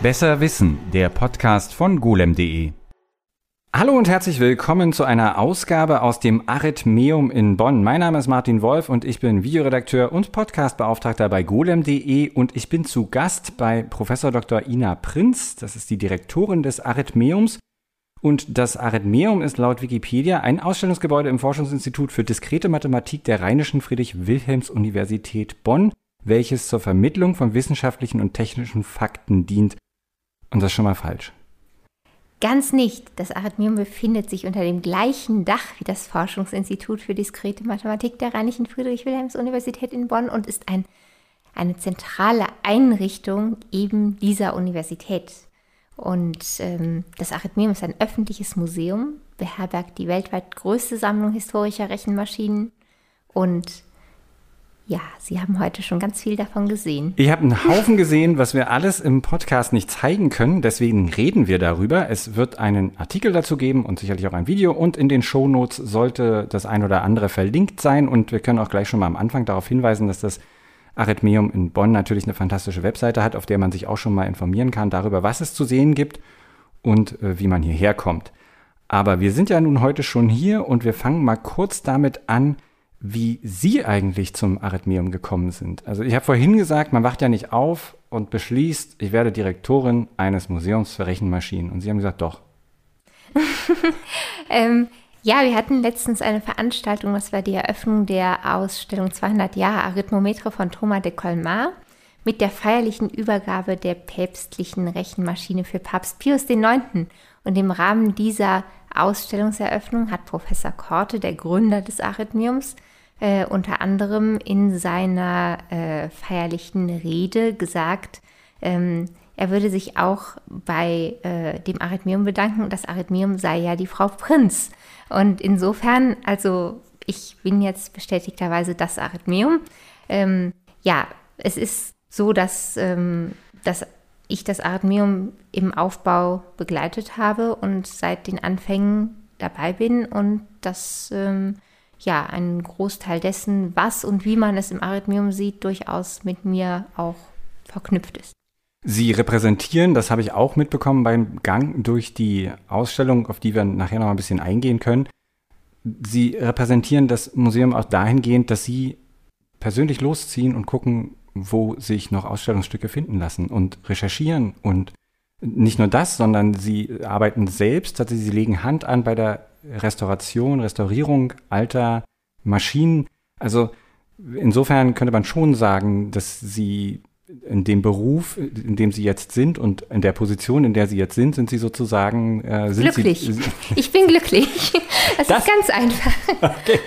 Besser Wissen, der Podcast von golem.de. Hallo und herzlich willkommen zu einer Ausgabe aus dem Arithmeum in Bonn. Mein Name ist Martin Wolf und ich bin Videoredakteur und Podcastbeauftragter bei golem.de und ich bin zu Gast bei Professor Dr. Ina Prinz. Das ist die Direktorin des Arithmeums. Und das Arithmeum ist laut Wikipedia ein Ausstellungsgebäude im Forschungsinstitut für diskrete Mathematik der Rheinischen Friedrich-Wilhelms-Universität Bonn, welches zur Vermittlung von wissenschaftlichen und technischen Fakten dient. Und das ist schon mal falsch. Ganz nicht. Das Arithmeum befindet sich unter dem gleichen Dach wie das Forschungsinstitut für diskrete Mathematik der Rheinischen Friedrich-Wilhelms-Universität in Bonn und ist ein, eine zentrale Einrichtung eben dieser Universität. Und ähm, das Arithmeum ist ein öffentliches Museum, beherbergt die weltweit größte Sammlung historischer Rechenmaschinen und ja, Sie haben heute schon ganz viel davon gesehen. Ich habe einen Haufen gesehen, was wir alles im Podcast nicht zeigen können. Deswegen reden wir darüber. Es wird einen Artikel dazu geben und sicherlich auch ein Video. Und in den Shownotes sollte das ein oder andere verlinkt sein. Und wir können auch gleich schon mal am Anfang darauf hinweisen, dass das Arithmeum in Bonn natürlich eine fantastische Webseite hat, auf der man sich auch schon mal informieren kann darüber, was es zu sehen gibt und äh, wie man hierher kommt. Aber wir sind ja nun heute schon hier und wir fangen mal kurz damit an, wie Sie eigentlich zum Arithmeum gekommen sind. Also ich habe vorhin gesagt, man wacht ja nicht auf und beschließt, ich werde Direktorin eines Museums für Rechenmaschinen. Und Sie haben gesagt, doch. ähm, ja, wir hatten letztens eine Veranstaltung, das war die Eröffnung der Ausstellung 200 Jahre Arithmometre von Thomas de Colmar mit der feierlichen Übergabe der päpstlichen Rechenmaschine für Papst Pius IX. Und im Rahmen dieser Ausstellungseröffnung hat Professor Korte, der Gründer des Arithmiums, äh, unter anderem in seiner äh, feierlichen Rede gesagt, ähm, er würde sich auch bei äh, dem Arithmium bedanken das Arithmium sei ja die Frau Prinz. Und insofern, also ich bin jetzt bestätigterweise das Arithmium. Ähm, ja, es ist so, dass, ähm, dass ich das Arithmium im Aufbau begleitet habe und seit den Anfängen dabei bin und das ähm, ja, ein Großteil dessen, was und wie man es im Arithmium sieht, durchaus mit mir auch verknüpft ist. Sie repräsentieren, das habe ich auch mitbekommen beim Gang durch die Ausstellung, auf die wir nachher noch ein bisschen eingehen können. Sie repräsentieren das Museum auch dahingehend, dass Sie persönlich losziehen und gucken, wo sich noch Ausstellungsstücke finden lassen und recherchieren und nicht nur das, sondern Sie arbeiten selbst, also Sie legen Hand an bei der Restauration, Restaurierung alter Maschinen. Also insofern könnte man schon sagen, dass sie in dem Beruf, in dem sie jetzt sind und in der Position, in der sie jetzt sind, sind sie sozusagen äh, sind glücklich. Sie, ich bin glücklich. Das, das, ist ganz einfach. Okay.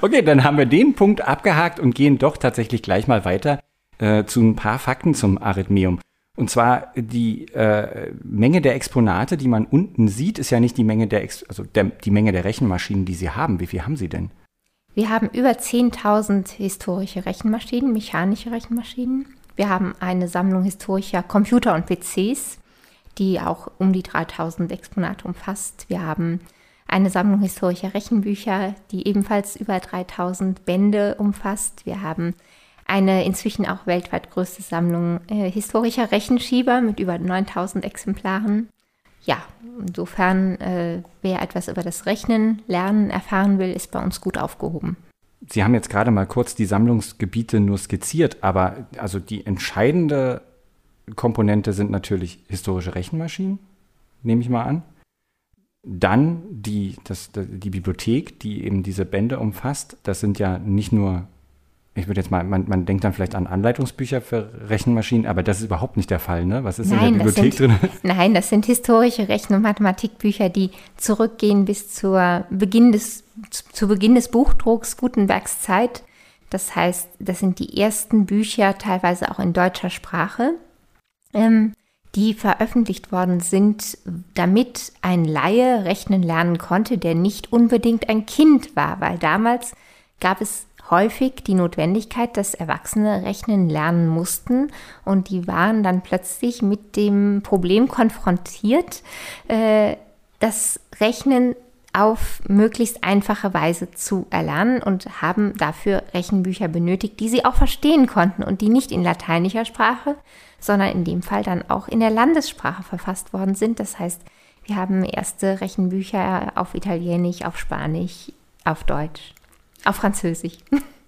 okay, dann haben wir den Punkt abgehakt und gehen doch tatsächlich gleich mal weiter äh, zu ein paar Fakten zum Arithmeum. Und zwar die äh, Menge der Exponate, die man unten sieht, ist ja nicht die Menge der, Ex also der, die Menge der Rechenmaschinen, die Sie haben. Wie viel haben Sie denn? Wir haben über 10.000 historische Rechenmaschinen, mechanische Rechenmaschinen. Wir haben eine Sammlung historischer Computer und PCs, die auch um die 3.000 Exponate umfasst. Wir haben eine Sammlung historischer Rechenbücher, die ebenfalls über 3.000 Bände umfasst. Wir haben eine inzwischen auch weltweit größte Sammlung äh, historischer Rechenschieber mit über 9000 Exemplaren. Ja, insofern, äh, wer etwas über das Rechnen, Lernen erfahren will, ist bei uns gut aufgehoben. Sie haben jetzt gerade mal kurz die Sammlungsgebiete nur skizziert, aber also die entscheidende Komponente sind natürlich historische Rechenmaschinen, nehme ich mal an. Dann die, das, die Bibliothek, die eben diese Bände umfasst. Das sind ja nicht nur ich würde jetzt mal, man, man denkt dann vielleicht an Anleitungsbücher für Rechenmaschinen, aber das ist überhaupt nicht der Fall, ne? Was ist nein, in der Bibliothek sind, drin? Nein, das sind historische Rechen- und Mathematikbücher, die zurückgehen bis zur Beginn des, zu Beginn des Buchdrucks Gutenbergs Zeit. Das heißt, das sind die ersten Bücher, teilweise auch in deutscher Sprache, ähm, die veröffentlicht worden sind, damit ein Laie rechnen lernen konnte, der nicht unbedingt ein Kind war, weil damals gab es häufig die Notwendigkeit, dass Erwachsene rechnen lernen mussten und die waren dann plötzlich mit dem Problem konfrontiert, äh, dass Rechnen auf möglichst einfache Weise zu erlernen und haben dafür Rechenbücher benötigt, die sie auch verstehen konnten und die nicht in lateinischer Sprache, sondern in dem Fall dann auch in der Landessprache verfasst worden sind. Das heißt, wir haben erste Rechenbücher auf Italienisch, auf Spanisch, auf Deutsch, auf Französisch.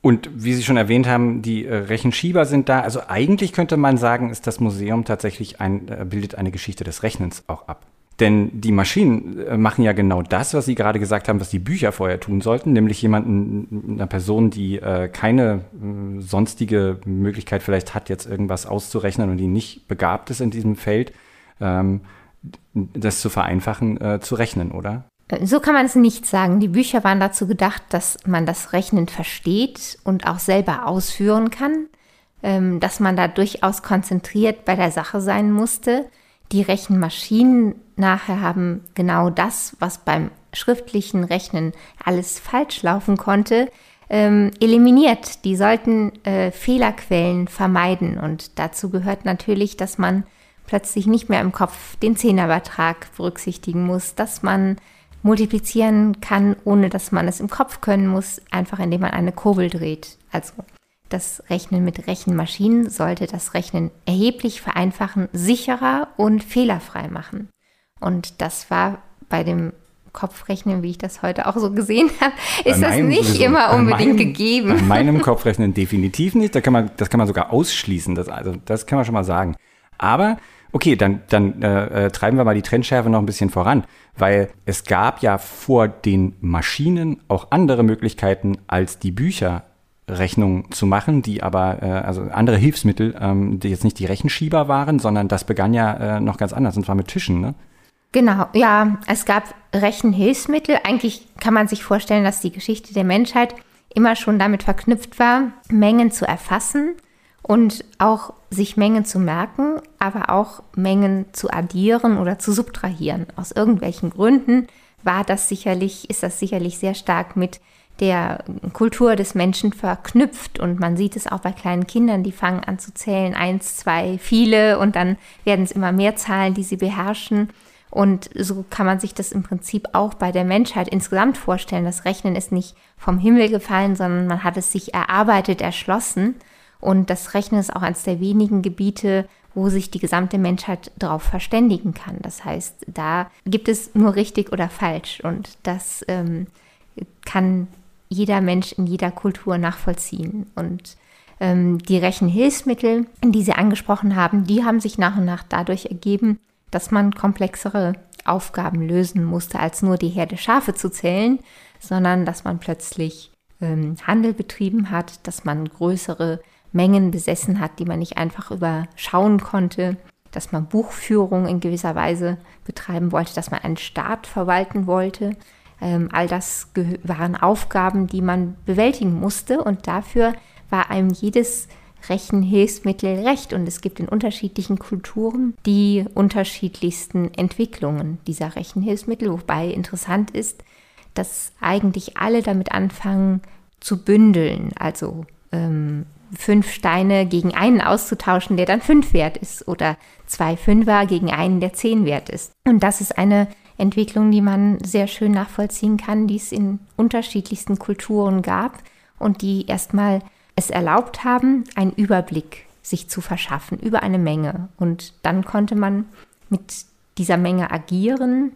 Und wie Sie schon erwähnt haben, die äh, Rechenschieber sind da. Also eigentlich könnte man sagen, ist das Museum tatsächlich ein, äh, bildet eine Geschichte des Rechnens auch ab. Denn die Maschinen äh, machen ja genau das, was Sie gerade gesagt haben, was die Bücher vorher tun sollten, nämlich jemanden, einer Person, die äh, keine äh, sonstige Möglichkeit vielleicht hat, jetzt irgendwas auszurechnen und die nicht begabt ist in diesem Feld, ähm, das zu vereinfachen, äh, zu rechnen, oder? So kann man es nicht sagen. Die Bücher waren dazu gedacht, dass man das Rechnen versteht und auch selber ausführen kann, ähm, dass man da durchaus konzentriert bei der Sache sein musste. Die Rechenmaschinen nachher haben genau das, was beim schriftlichen Rechnen alles falsch laufen konnte, ähm, eliminiert. Die sollten äh, Fehlerquellen vermeiden. Und dazu gehört natürlich, dass man plötzlich nicht mehr im Kopf den Zehnerbetrag berücksichtigen muss, dass man multiplizieren kann, ohne dass man es im Kopf können muss, einfach indem man eine Kurbel dreht. Also das Rechnen mit Rechenmaschinen sollte das Rechnen erheblich vereinfachen, sicherer und fehlerfrei machen. Und das war bei dem Kopfrechnen, wie ich das heute auch so gesehen habe, ist das nicht sowieso. immer unbedingt meinem, gegeben. Bei meinem Kopfrechnen definitiv nicht. Da kann man, das kann man sogar ausschließen. Das, also, das kann man schon mal sagen. Aber okay, dann, dann äh, äh, treiben wir mal die Trendschärfe noch ein bisschen voran, weil es gab ja vor den Maschinen auch andere Möglichkeiten als die Bücher Rechnungen zu machen, die aber, äh, also andere Hilfsmittel, ähm, die jetzt nicht die Rechenschieber waren, sondern das begann ja äh, noch ganz anders, und zwar mit Tischen, ne? Genau, ja, es gab Rechenhilfsmittel. Eigentlich kann man sich vorstellen, dass die Geschichte der Menschheit immer schon damit verknüpft war, Mengen zu erfassen und auch sich Mengen zu merken, aber auch Mengen zu addieren oder zu subtrahieren. Aus irgendwelchen Gründen war das sicherlich, ist das sicherlich sehr stark mit der Kultur des Menschen verknüpft. Und man sieht es auch bei kleinen Kindern, die fangen an zu zählen, eins, zwei, viele, und dann werden es immer mehr Zahlen, die sie beherrschen. Und so kann man sich das im Prinzip auch bei der Menschheit insgesamt vorstellen. Das Rechnen ist nicht vom Himmel gefallen, sondern man hat es sich erarbeitet, erschlossen. Und das Rechnen ist auch eines der wenigen Gebiete, wo sich die gesamte Menschheit darauf verständigen kann. Das heißt, da gibt es nur richtig oder falsch. Und das ähm, kann jeder Mensch in jeder Kultur nachvollziehen. Und ähm, die Rechenhilfsmittel, die Sie angesprochen haben, die haben sich nach und nach dadurch ergeben, dass man komplexere Aufgaben lösen musste, als nur die Herde Schafe zu zählen, sondern dass man plötzlich ähm, Handel betrieben hat, dass man größere Mengen besessen hat, die man nicht einfach überschauen konnte, dass man Buchführung in gewisser Weise betreiben wollte, dass man einen Staat verwalten wollte, ähm, all das waren Aufgaben, die man bewältigen musste und dafür war einem jedes Rechenhilfsmittel recht. Und es gibt in unterschiedlichen Kulturen die unterschiedlichsten Entwicklungen dieser Rechenhilfsmittel, wobei interessant ist, dass eigentlich alle damit anfangen zu bündeln, also ähm, fünf Steine gegen einen auszutauschen, der dann fünf wert ist oder zwei Fünfer gegen einen, der zehn wert ist. Und das ist eine Entwicklung, die man sehr schön nachvollziehen kann, die es in unterschiedlichsten Kulturen gab und die erstmal es erlaubt haben, einen Überblick sich zu verschaffen über eine Menge. Und dann konnte man mit dieser Menge agieren,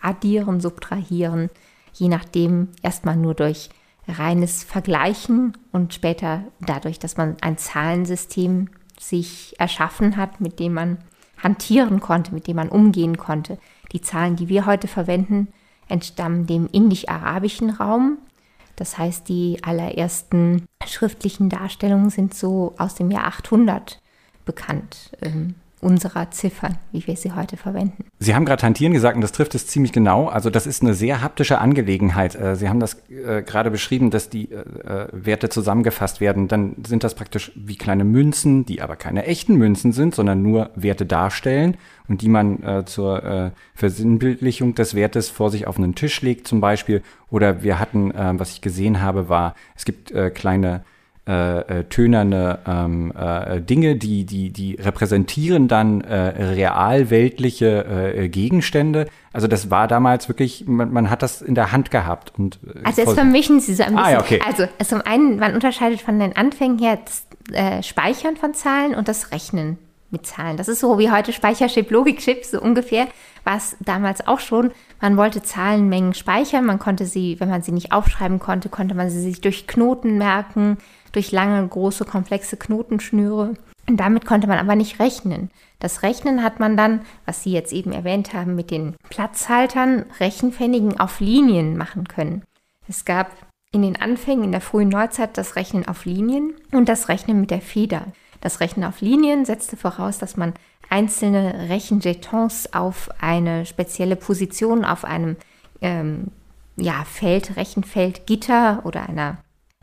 addieren, subtrahieren, je nachdem erstmal nur durch reines Vergleichen und später dadurch, dass man ein Zahlensystem sich erschaffen hat, mit dem man hantieren konnte, mit dem man umgehen konnte. Die Zahlen, die wir heute verwenden, entstammen dem indisch-arabischen Raum. Das heißt, die allerersten schriftlichen Darstellungen sind so aus dem Jahr 800 bekannt. Ähm, unserer Ziffern, wie wir sie heute verwenden. Sie haben gerade Hantieren gesagt und das trifft es ziemlich genau. Also das ist eine sehr haptische Angelegenheit. Äh, Sie haben das äh, gerade beschrieben, dass die äh, Werte zusammengefasst werden. Dann sind das praktisch wie kleine Münzen, die aber keine echten Münzen sind, sondern nur Werte darstellen und die man zur Versinnbildlichung des Wertes vor sich auf einen Tisch legt zum Beispiel. Oder wir hatten, was ich gesehen habe, war, es gibt kleine äh, äh, tönerne ähm, äh, Dinge, die, die, die repräsentieren dann äh, realweltliche äh, Gegenstände. Also das war damals wirklich, man, man, hat das in der Hand gehabt. Und, äh, also jetzt vermischen Sie so ein bisschen. Ah, ja, okay. Also zum einen, man unterscheidet von den Anfängen her das äh, Speichern von Zahlen und das Rechnen mit Zahlen. Das ist so wie heute Speicherchip, Logikchip, so ungefähr war es damals auch schon. Man wollte Zahlenmengen speichern, man konnte sie, wenn man sie nicht aufschreiben konnte, konnte man sie sich durch Knoten merken, durch lange, große, komplexe Knotenschnüre. Und damit konnte man aber nicht rechnen. Das Rechnen hat man dann, was Sie jetzt eben erwähnt haben, mit den Platzhaltern, Rechenpfennigen auf Linien machen können. Es gab in den Anfängen in der frühen Neuzeit das Rechnen auf Linien und das Rechnen mit der Feder. Das Rechnen auf Linien setzte voraus, dass man einzelne Rechenjetons auf eine spezielle Position, auf einem ähm, ja, Feld, Rechenfeld, Gitter oder einer,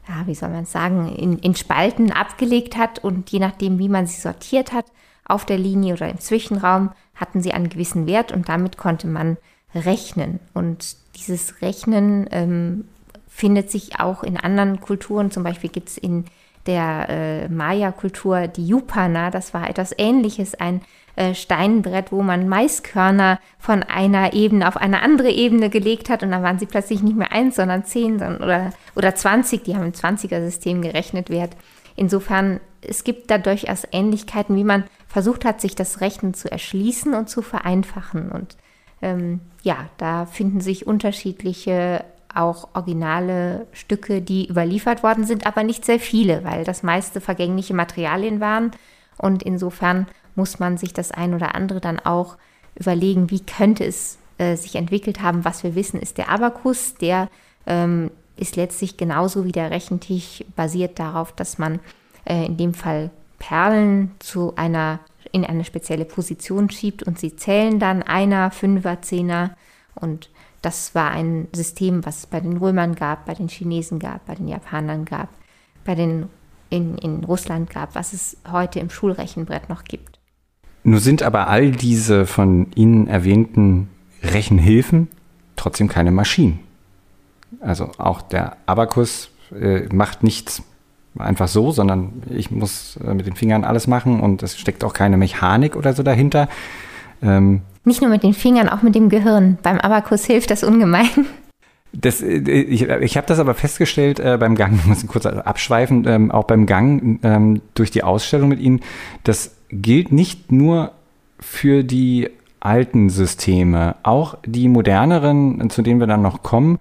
ja, wie soll man sagen, in, in Spalten abgelegt hat und je nachdem, wie man sie sortiert hat, auf der Linie oder im Zwischenraum, hatten sie einen gewissen Wert und damit konnte man rechnen. Und dieses Rechnen ähm, findet sich auch in anderen Kulturen, zum Beispiel gibt es in der äh, Maya-Kultur, die Yupana, das war etwas ähnliches, ein äh, Steinbrett, wo man Maiskörner von einer Ebene auf eine andere Ebene gelegt hat und dann waren sie plötzlich nicht mehr eins, sondern zehn oder, oder 20, die haben im 20er-System gerechnet Wert. Insofern, es gibt da durchaus Ähnlichkeiten, wie man versucht hat, sich das Rechnen zu erschließen und zu vereinfachen. Und ähm, ja, da finden sich unterschiedliche auch originale Stücke, die überliefert worden sind, aber nicht sehr viele, weil das meiste vergängliche Materialien waren. Und insofern muss man sich das ein oder andere dann auch überlegen, wie könnte es äh, sich entwickelt haben. Was wir wissen, ist der Abakus, der ähm, ist letztlich genauso wie der Rechentisch basiert darauf, dass man äh, in dem Fall Perlen zu einer in eine spezielle Position schiebt und sie zählen dann einer, Fünfer, Zehner und das war ein System, was es bei den Römern gab, bei den Chinesen gab, bei den Japanern gab, bei den in, in Russland gab, was es heute im Schulrechenbrett noch gibt. Nur sind aber all diese von Ihnen erwähnten Rechenhilfen trotzdem keine Maschinen. Also auch der Abakus äh, macht nichts einfach so, sondern ich muss äh, mit den Fingern alles machen und es steckt auch keine Mechanik oder so dahinter. Ähm, nicht nur mit den Fingern, auch mit dem Gehirn. Beim Abakus hilft das ungemein. Das, äh, ich ich habe das aber festgestellt äh, beim Gang, muss ich kurz abschweifen, ähm, auch beim Gang ähm, durch die Ausstellung mit Ihnen, das gilt nicht nur für die alten Systeme, auch die moderneren, zu denen wir dann noch kommen,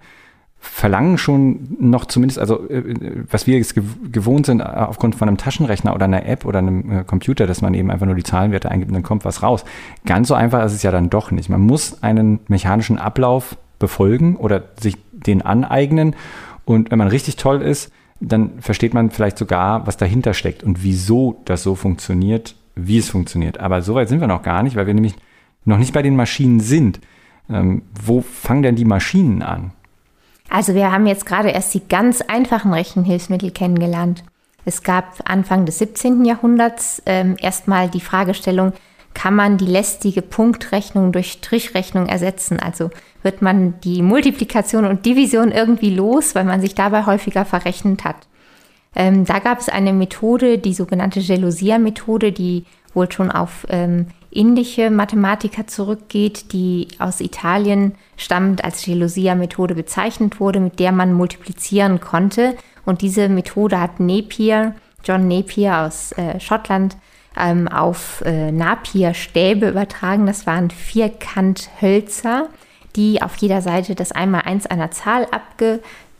verlangen schon noch zumindest, also äh, was wir jetzt gewohnt sind, äh, aufgrund von einem Taschenrechner oder einer App oder einem äh, Computer, dass man eben einfach nur die Zahlenwerte eingibt und dann kommt was raus. Ganz so einfach ist es ja dann doch nicht. Man muss einen mechanischen Ablauf befolgen oder sich den aneignen. Und wenn man richtig toll ist, dann versteht man vielleicht sogar, was dahinter steckt und wieso das so funktioniert, wie es funktioniert. Aber so weit sind wir noch gar nicht, weil wir nämlich noch nicht bei den Maschinen sind. Ähm, wo fangen denn die Maschinen an? Also wir haben jetzt gerade erst die ganz einfachen Rechenhilfsmittel kennengelernt. Es gab Anfang des 17. Jahrhunderts ähm, erstmal die Fragestellung, kann man die lästige Punktrechnung durch Strichrechnung ersetzen? Also wird man die Multiplikation und Division irgendwie los, weil man sich dabei häufiger verrechnet hat. Ähm, da gab es eine Methode, die sogenannte Gelosia-Methode, die wohl schon auf ähm, indische Mathematiker zurückgeht, die aus Italien stammend als Gelosia-Methode bezeichnet wurde, mit der man multiplizieren konnte. Und diese Methode hat Napier, John Napier aus äh, Schottland, ähm, auf äh, Napier-Stäbe übertragen. Das waren Vierkanthölzer, die auf jeder Seite das Einmaleins einer Zahl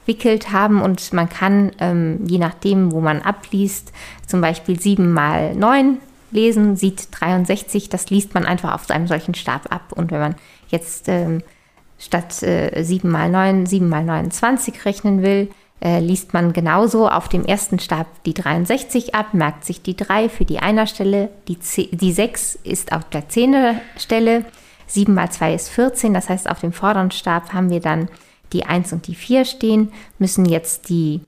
abgewickelt haben und man kann, ähm, je nachdem, wo man abliest, zum Beispiel 7 mal 9 lesen, sieht 63, das liest man einfach auf einem solchen Stab ab. Und wenn man jetzt ähm, statt äh, 7 mal 9, 7 mal 29 rechnen will, äh, liest man genauso auf dem ersten Stab die 63 ab, merkt sich die 3 für die Einerstelle, die, 10, die 6 ist auf der Zehnerstelle, 7 mal 2 ist 14, das heißt auf dem vorderen Stab haben wir dann die 1 und die 4 stehen, müssen jetzt die,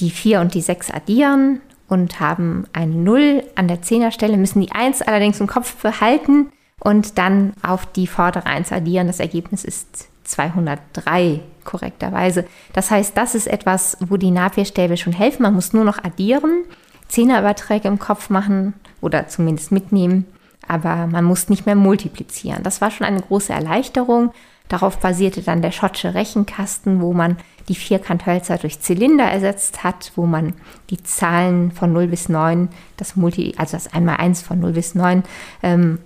die 4 und die 6 addieren, und haben eine 0 an der Zehnerstelle, müssen die 1 allerdings im Kopf behalten und dann auf die vordere 1 addieren. Das Ergebnis ist 203 korrekterweise. Das heißt, das ist etwas, wo die Napierstäbe schon helfen. Man muss nur noch addieren, Zehnerüberträge im Kopf machen oder zumindest mitnehmen, aber man muss nicht mehr multiplizieren. Das war schon eine große Erleichterung. Darauf basierte dann der Schottsche Rechenkasten, wo man die Vierkanthölzer durch Zylinder ersetzt hat, wo man die Zahlen von 0 bis 9, das Multi, also das 1x1 von 0 bis 9, ähm,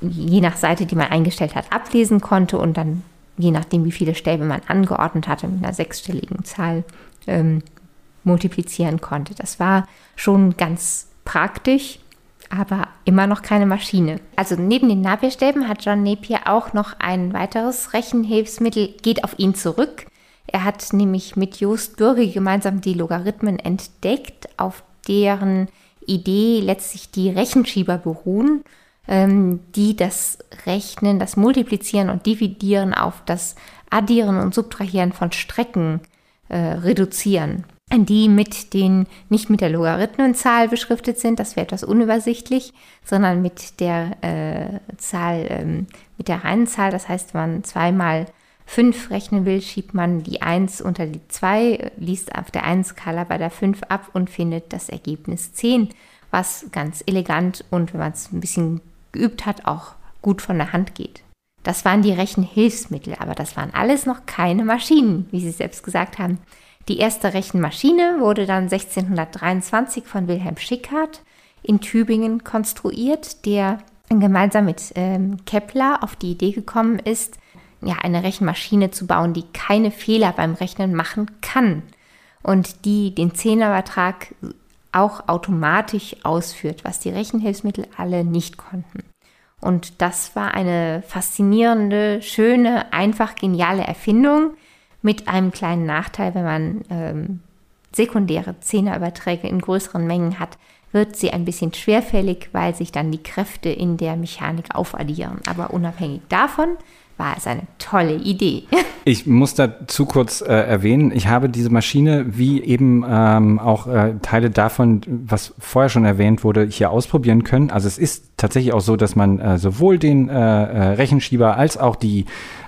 je nach Seite, die man eingestellt hat, ablesen konnte und dann, je nachdem, wie viele Stäbe man angeordnet hatte, mit einer sechsstelligen Zahl ähm, multiplizieren konnte. Das war schon ganz praktisch, aber immer noch keine Maschine. Also neben den Napier-Stäben hat John Napier auch noch ein weiteres Rechenhilfsmittel, geht auf ihn zurück. Er hat nämlich mit Jost Bürge gemeinsam die Logarithmen entdeckt, auf deren Idee letztlich die Rechenschieber beruhen ähm, die das Rechnen, das Multiplizieren und Dividieren auf das Addieren und Subtrahieren von Strecken äh, reduzieren. Die mit den, nicht mit der Logarithmenzahl beschriftet sind, das wäre etwas unübersichtlich, sondern mit der äh, Zahl, ähm, mit der reinen Zahl. Das heißt, wenn man zweimal 5 rechnen will, schiebt man die 1 unter die 2, liest auf der 1-Skala bei der 5 ab und findet das Ergebnis 10, was ganz elegant und wenn man es ein bisschen geübt hat, auch gut von der Hand geht. Das waren die Rechenhilfsmittel, aber das waren alles noch keine Maschinen, wie Sie selbst gesagt haben. Die erste Rechenmaschine wurde dann 1623 von Wilhelm Schickhardt in Tübingen konstruiert, der gemeinsam mit ähm, Kepler auf die Idee gekommen ist, ja, eine Rechenmaschine zu bauen, die keine Fehler beim Rechnen machen kann und die den Zehnerübertrag auch automatisch ausführt, was die Rechenhilfsmittel alle nicht konnten. Und das war eine faszinierende, schöne, einfach geniale Erfindung mit einem kleinen Nachteil, wenn man ähm, sekundäre Zehnerüberträge in größeren Mengen hat, wird sie ein bisschen schwerfällig, weil sich dann die Kräfte in der Mechanik aufaddieren. Aber unabhängig davon war es eine tolle Idee. Ich muss dazu kurz äh, erwähnen, ich habe diese Maschine, wie eben ähm, auch äh, Teile davon, was vorher schon erwähnt wurde, hier ausprobieren können. Also es ist tatsächlich auch so, dass man äh, sowohl den äh, äh, Rechenschieber als auch die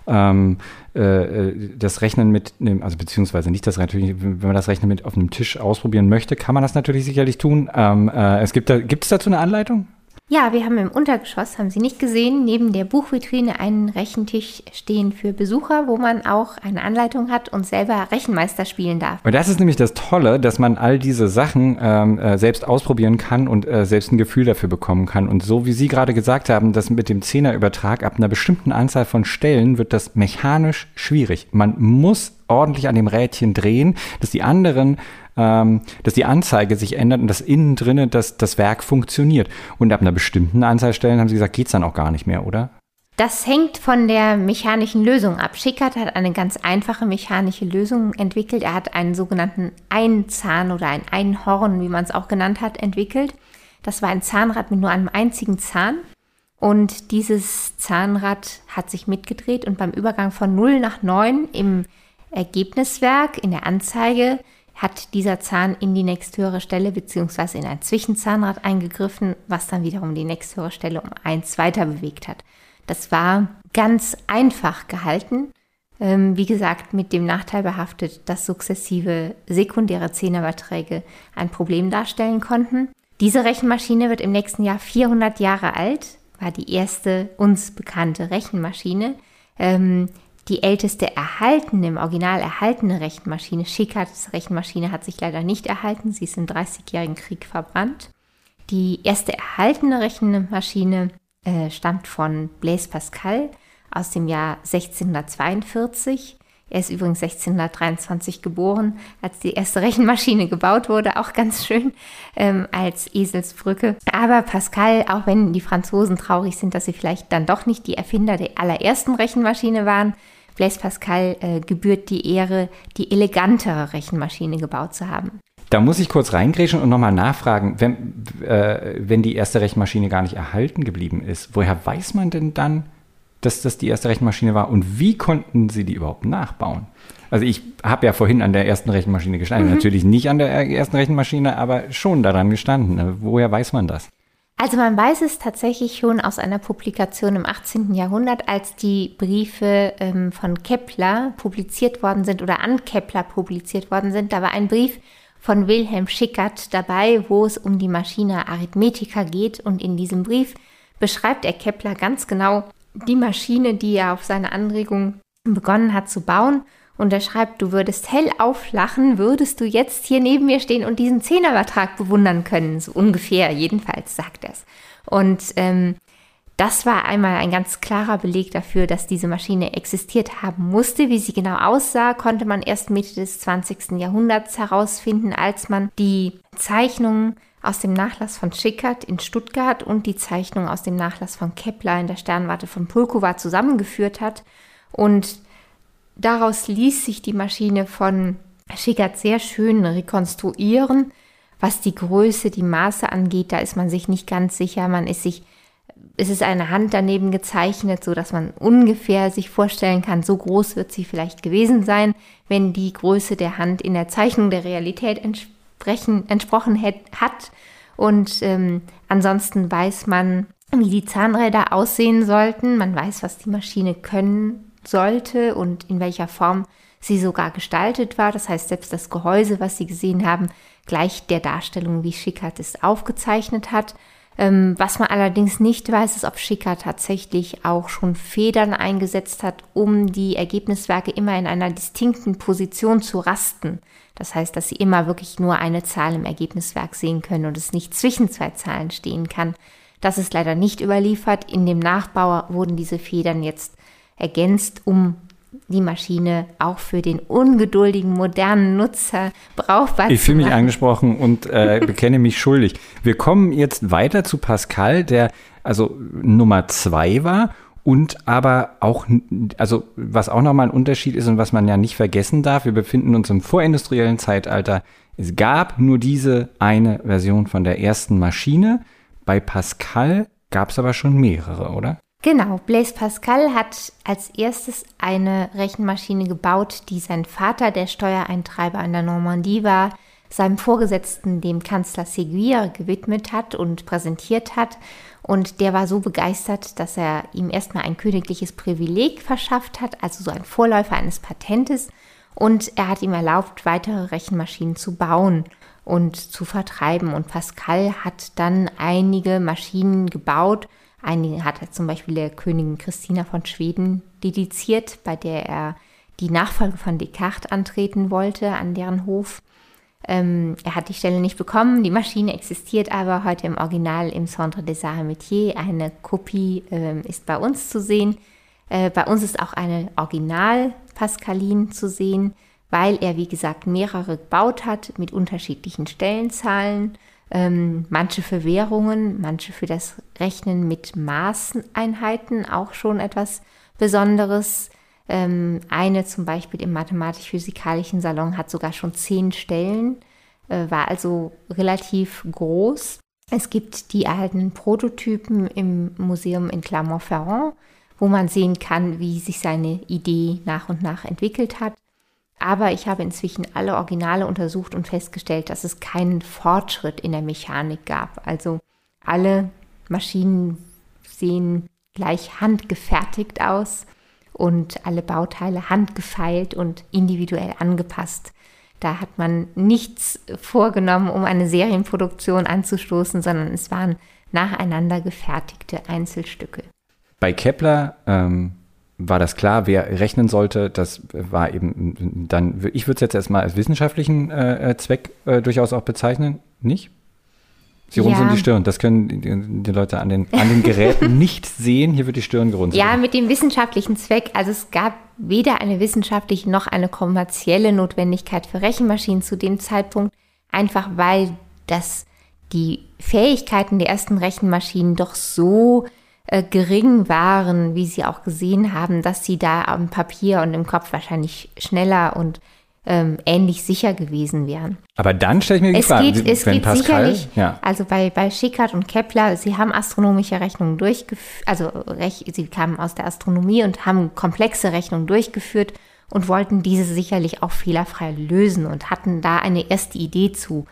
ähm, äh, das Rechnen mit, also beziehungsweise nicht das natürlich, wenn man das Rechnen mit auf einem Tisch ausprobieren möchte, kann man das natürlich sicherlich tun. Ähm, es gibt da, gibt es dazu eine Anleitung? Ja, wir haben im Untergeschoss, haben Sie nicht gesehen, neben der Buchvitrine einen Rechentisch stehen für Besucher, wo man auch eine Anleitung hat und selber Rechenmeister spielen darf. Und das ist nämlich das Tolle, dass man all diese Sachen ähm, äh, selbst ausprobieren kann und äh, selbst ein Gefühl dafür bekommen kann. Und so wie Sie gerade gesagt haben, dass mit dem Zehnerübertrag ab einer bestimmten Anzahl von Stellen wird das mechanisch schwierig. Man muss ordentlich an dem Rädchen drehen, dass die anderen ähm, dass die Anzeige sich ändert und dass innen drinnen das, das Werk funktioniert. Und ab einer bestimmten Anzahl Stellen haben sie gesagt, geht es dann auch gar nicht mehr, oder? Das hängt von der mechanischen Lösung ab. Schickert hat eine ganz einfache mechanische Lösung entwickelt. Er hat einen sogenannten Einzahn oder ein Einhorn, wie man es auch genannt hat, entwickelt. Das war ein Zahnrad mit nur einem einzigen Zahn. Und dieses Zahnrad hat sich mitgedreht und beim Übergang von 0 nach 9 im Ergebniswerk, in der Anzeige, hat dieser Zahn in die nächsthöhere Stelle bzw. in ein Zwischenzahnrad eingegriffen, was dann wiederum die nächsthöhere Stelle um eins weiter bewegt hat. Das war ganz einfach gehalten. Ähm, wie gesagt, mit dem Nachteil behaftet, dass sukzessive sekundäre Zehnerüberträge ein Problem darstellen konnten. Diese Rechenmaschine wird im nächsten Jahr 400 Jahre alt, war die erste uns bekannte Rechenmaschine. Ähm, die älteste erhaltene, im Original erhaltene Rechenmaschine, Schickerts Rechenmaschine, hat sich leider nicht erhalten. Sie ist im Dreißigjährigen Krieg verbrannt. Die erste erhaltene Rechenmaschine äh, stammt von Blaise Pascal aus dem Jahr 1642. Er ist übrigens 1623 geboren, als die erste Rechenmaschine gebaut wurde, auch ganz schön ähm, als Eselsbrücke. Aber Pascal, auch wenn die Franzosen traurig sind, dass sie vielleicht dann doch nicht die Erfinder der allerersten Rechenmaschine waren, Blaise Pascal äh, gebührt die Ehre, die elegantere Rechenmaschine gebaut zu haben. Da muss ich kurz reingrätschen und nochmal nachfragen, wenn, äh, wenn die erste Rechenmaschine gar nicht erhalten geblieben ist, woher weiß man denn dann, dass das die erste Rechenmaschine war und wie konnten sie die überhaupt nachbauen? Also ich habe ja vorhin an der ersten Rechenmaschine gestanden, mhm. natürlich nicht an der ersten Rechenmaschine, aber schon daran gestanden. Woher weiß man das? Also man weiß es tatsächlich schon aus einer Publikation im 18. Jahrhundert, als die Briefe ähm, von Kepler publiziert worden sind oder an Kepler publiziert worden sind. Da war ein Brief von Wilhelm Schickert dabei, wo es um die Maschine Arithmetica geht. Und in diesem Brief beschreibt er Kepler ganz genau die Maschine, die er auf seine Anregung begonnen hat zu bauen. Und er schreibt, du würdest hell auflachen, würdest du jetzt hier neben mir stehen und diesen Zehnerbetrag bewundern können. So ungefähr, jedenfalls sagt er es. Und ähm, das war einmal ein ganz klarer Beleg dafür, dass diese Maschine existiert haben musste. Wie sie genau aussah, konnte man erst Mitte des 20. Jahrhunderts herausfinden, als man die Zeichnungen aus dem Nachlass von Schickert in Stuttgart und die Zeichnungen aus dem Nachlass von Kepler in der Sternwarte von Pulkowa zusammengeführt hat. Und Daraus ließ sich die Maschine von Schickert sehr schön rekonstruieren. Was die Größe, die Maße angeht, da ist man sich nicht ganz sicher. Man ist sich, es ist eine Hand daneben gezeichnet, so dass man ungefähr sich vorstellen kann, so groß wird sie vielleicht gewesen sein, wenn die Größe der Hand in der Zeichnung der Realität entsprechen, entsprochen hat. Und ähm, ansonsten weiß man, wie die Zahnräder aussehen sollten. Man weiß, was die Maschine können sollte und in welcher Form sie sogar gestaltet war. Das heißt, selbst das Gehäuse, was Sie gesehen haben, gleicht der Darstellung, wie Schickert es aufgezeichnet hat. Ähm, was man allerdings nicht weiß, ist, ob Schickert tatsächlich auch schon Federn eingesetzt hat, um die Ergebniswerke immer in einer distinkten Position zu rasten. Das heißt, dass Sie immer wirklich nur eine Zahl im Ergebniswerk sehen können und es nicht zwischen zwei Zahlen stehen kann. Das ist leider nicht überliefert. In dem Nachbau wurden diese Federn jetzt ergänzt, um die Maschine auch für den ungeduldigen modernen Nutzer brauchbar ich zu machen. Ich fühle mich angesprochen und äh, bekenne mich schuldig. Wir kommen jetzt weiter zu Pascal, der also Nummer zwei war und aber auch, also was auch nochmal ein Unterschied ist und was man ja nicht vergessen darf, wir befinden uns im vorindustriellen Zeitalter. Es gab nur diese eine Version von der ersten Maschine. Bei Pascal gab es aber schon mehrere, oder? Genau, Blaise Pascal hat als erstes eine Rechenmaschine gebaut, die sein Vater, der Steuereintreiber in der Normandie war, seinem Vorgesetzten, dem Kanzler Séguier, gewidmet hat und präsentiert hat. Und der war so begeistert, dass er ihm erstmal ein königliches Privileg verschafft hat, also so ein Vorläufer eines Patentes. Und er hat ihm erlaubt, weitere Rechenmaschinen zu bauen und zu vertreiben. Und Pascal hat dann einige Maschinen gebaut, Einige hat er zum Beispiel der Königin Christina von Schweden dediziert, bei der er die Nachfolge von Descartes antreten wollte an deren Hof. Ähm, er hat die Stelle nicht bekommen, die Maschine existiert aber heute im Original im Centre des Arts Métiers. Eine Kopie ähm, ist bei uns zu sehen. Äh, bei uns ist auch eine Original Pascaline zu sehen, weil er, wie gesagt, mehrere gebaut hat mit unterschiedlichen Stellenzahlen ähm, manche für Währungen, manche für das Rechnen mit Maßeinheiten, auch schon etwas Besonderes. Ähm, eine zum Beispiel im mathematisch-physikalischen Salon hat sogar schon zehn Stellen, äh, war also relativ groß. Es gibt die erhaltenen Prototypen im Museum in Clermont-Ferrand, wo man sehen kann, wie sich seine Idee nach und nach entwickelt hat. Aber ich habe inzwischen alle Originale untersucht und festgestellt, dass es keinen Fortschritt in der Mechanik gab. Also alle Maschinen sehen gleich handgefertigt aus und alle Bauteile handgefeilt und individuell angepasst. Da hat man nichts vorgenommen, um eine Serienproduktion anzustoßen, sondern es waren nacheinander gefertigte Einzelstücke. Bei Kepler ähm, war das klar, wer rechnen sollte. Das war eben dann, ich würde es jetzt erstmal als wissenschaftlichen äh, äh, Zweck äh, durchaus auch bezeichnen, nicht? Sie runzeln ja. die Stirn. Das können die, die, Leute an den, an den Geräten nicht sehen. Hier wird die Stirn gerunzelt. Ja, mit dem wissenschaftlichen Zweck. Also es gab weder eine wissenschaftliche noch eine kommerzielle Notwendigkeit für Rechenmaschinen zu dem Zeitpunkt, einfach weil das die Fähigkeiten der ersten Rechenmaschinen doch so äh, gering waren, wie Sie auch gesehen haben, dass Sie da am Papier und im Kopf wahrscheinlich schneller und ähm, ähnlich sicher gewesen wären. Aber dann stelle ich mir die es Frage, geht, es geht Pascal, sicherlich, ja. also bei, bei Schickard und Kepler, sie haben astronomische Rechnungen durchgeführt, also rech, sie kamen aus der Astronomie und haben komplexe Rechnungen durchgeführt und wollten diese sicherlich auch fehlerfrei lösen und hatten da eine erste Idee zu.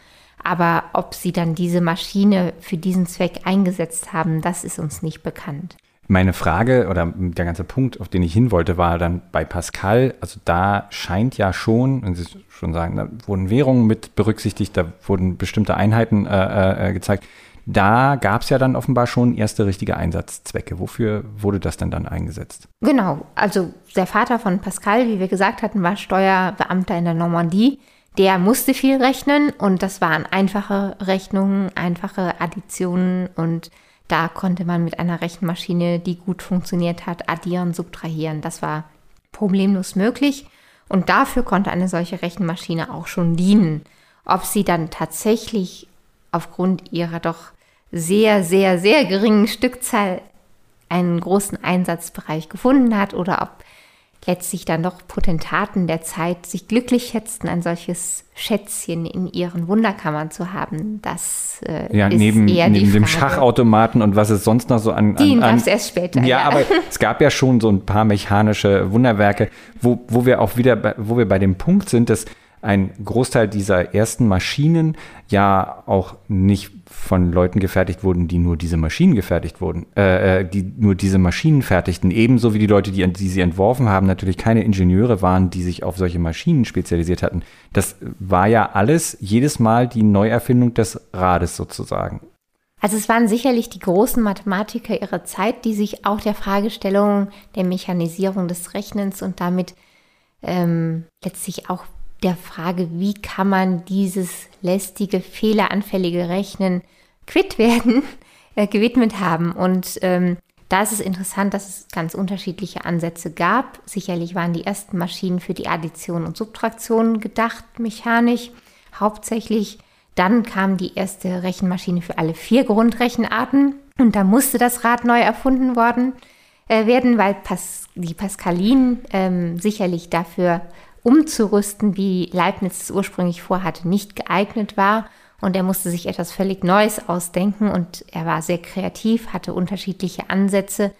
Aber ob sie dann diese Maschine für diesen Zweck eingesetzt haben, das ist uns nicht bekannt. Meine Frage oder der ganze Punkt, auf den ich hin wollte, war dann bei Pascal, also da scheint ja schon, wenn Sie schon sagen, da wurden Währungen mit berücksichtigt, da wurden bestimmte Einheiten äh, äh, gezeigt. Da gab es ja dann offenbar schon erste richtige Einsatzzwecke. Wofür wurde das denn dann eingesetzt? Genau, also der Vater von Pascal, wie wir gesagt hatten, war Steuerbeamter in der Normandie. Der musste viel rechnen und das waren einfache Rechnungen, einfache Additionen und da konnte man mit einer Rechenmaschine, die gut funktioniert hat, addieren, subtrahieren. Das war problemlos möglich und dafür konnte eine solche Rechenmaschine auch schon dienen. Ob sie dann tatsächlich aufgrund ihrer doch sehr, sehr, sehr geringen Stückzahl einen großen Einsatzbereich gefunden hat oder ob letztlich dann doch Potentaten der Zeit sich glücklich schätzten, ein solches Schätzchen in ihren Wunderkammern zu haben. Das äh, ja, ist neben, eher neben die dem Schachautomaten und was es sonst noch so an. Die gab es erst später. Ja, ja, aber es gab ja schon so ein paar mechanische Wunderwerke, wo, wo wir auch wieder, bei, wo wir bei dem Punkt sind, dass ein Großteil dieser ersten Maschinen ja auch nicht von Leuten gefertigt wurden, die nur diese Maschinen gefertigt wurden, äh, äh, die nur diese Maschinen fertigten. Ebenso wie die Leute, die, die sie entworfen haben, natürlich keine Ingenieure waren, die sich auf solche Maschinen spezialisiert hatten. Das war ja alles jedes Mal die Neuerfindung des Rades sozusagen. Also es waren sicherlich die großen Mathematiker ihrer Zeit, die sich auch der Fragestellung der Mechanisierung des Rechnens und damit ähm, letztlich auch der Frage, wie kann man dieses lästige, fehleranfällige Rechnen quitt werden, äh, gewidmet haben. Und ähm, da ist es interessant, dass es ganz unterschiedliche Ansätze gab. Sicherlich waren die ersten Maschinen für die Addition und Subtraktion gedacht, mechanisch, hauptsächlich. Dann kam die erste Rechenmaschine für alle vier Grundrechenarten und da musste das Rad neu erfunden worden äh, werden, weil Pas die Pascalinen ähm, sicherlich dafür umzurüsten, wie Leibniz es ursprünglich vorhatte, nicht geeignet war. Und er musste sich etwas völlig Neues ausdenken und er war sehr kreativ, hatte unterschiedliche Ansätze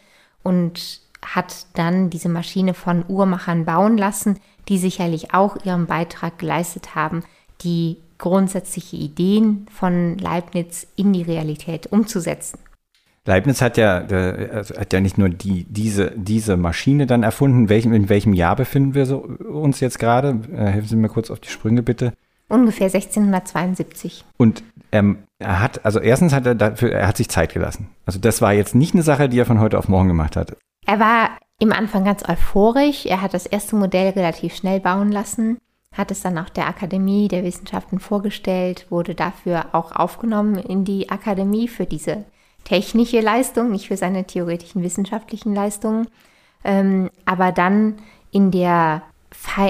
und hat dann diese Maschine von Uhrmachern bauen lassen, die sicherlich auch ihren Beitrag geleistet haben, die grundsätzliche Ideen von Leibniz in die Realität umzusetzen. Leibniz hat ja, also hat ja nicht nur die, diese, diese Maschine dann erfunden. Welchem, in welchem Jahr befinden wir so, uns jetzt gerade? Äh, helfen Sie mir kurz auf die Sprünge, bitte. Ungefähr 1672. Und ähm, er hat, also erstens hat er dafür, er hat sich Zeit gelassen. Also das war jetzt nicht eine Sache, die er von heute auf morgen gemacht hat. Er war im Anfang ganz euphorisch. Er hat das erste Modell relativ schnell bauen lassen, hat es dann auch der Akademie der Wissenschaften vorgestellt, wurde dafür auch aufgenommen in die Akademie für diese technische Leistung, nicht für seine theoretischen wissenschaftlichen Leistungen. Ähm, aber dann in der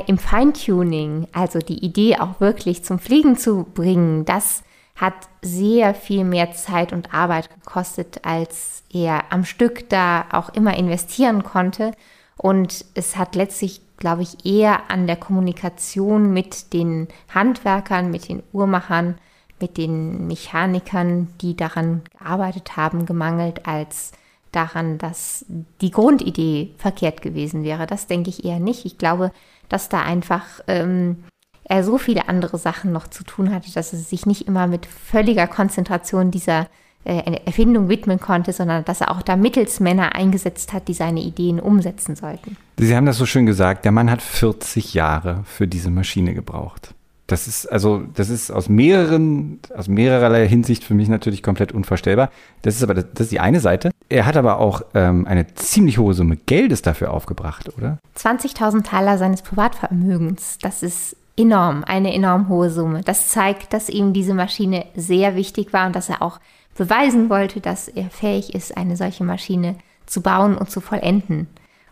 im Feintuning, also die Idee auch wirklich zum Fliegen zu bringen, das hat sehr viel mehr Zeit und Arbeit gekostet, als er am Stück da auch immer investieren konnte. Und es hat letztlich, glaube ich, eher an der Kommunikation mit den Handwerkern, mit den Uhrmachern mit den Mechanikern, die daran gearbeitet haben, gemangelt, als daran, dass die Grundidee verkehrt gewesen wäre. Das denke ich eher nicht. Ich glaube, dass da einfach ähm, er so viele andere Sachen noch zu tun hatte, dass er sich nicht immer mit völliger Konzentration dieser äh, Erfindung widmen konnte, sondern dass er auch da Mittelsmänner eingesetzt hat, die seine Ideen umsetzen sollten. Sie haben das so schön gesagt, der Mann hat 40 Jahre für diese Maschine gebraucht. Das ist also, das ist aus mehreren, aus mehrererlei Hinsicht für mich natürlich komplett unvorstellbar. Das ist aber, das ist die eine Seite. Er hat aber auch ähm, eine ziemlich hohe Summe Geldes dafür aufgebracht, oder? 20.000 Taler seines Privatvermögens. Das ist enorm, eine enorm hohe Summe. Das zeigt, dass ihm diese Maschine sehr wichtig war und dass er auch beweisen wollte, dass er fähig ist, eine solche Maschine zu bauen und zu vollenden.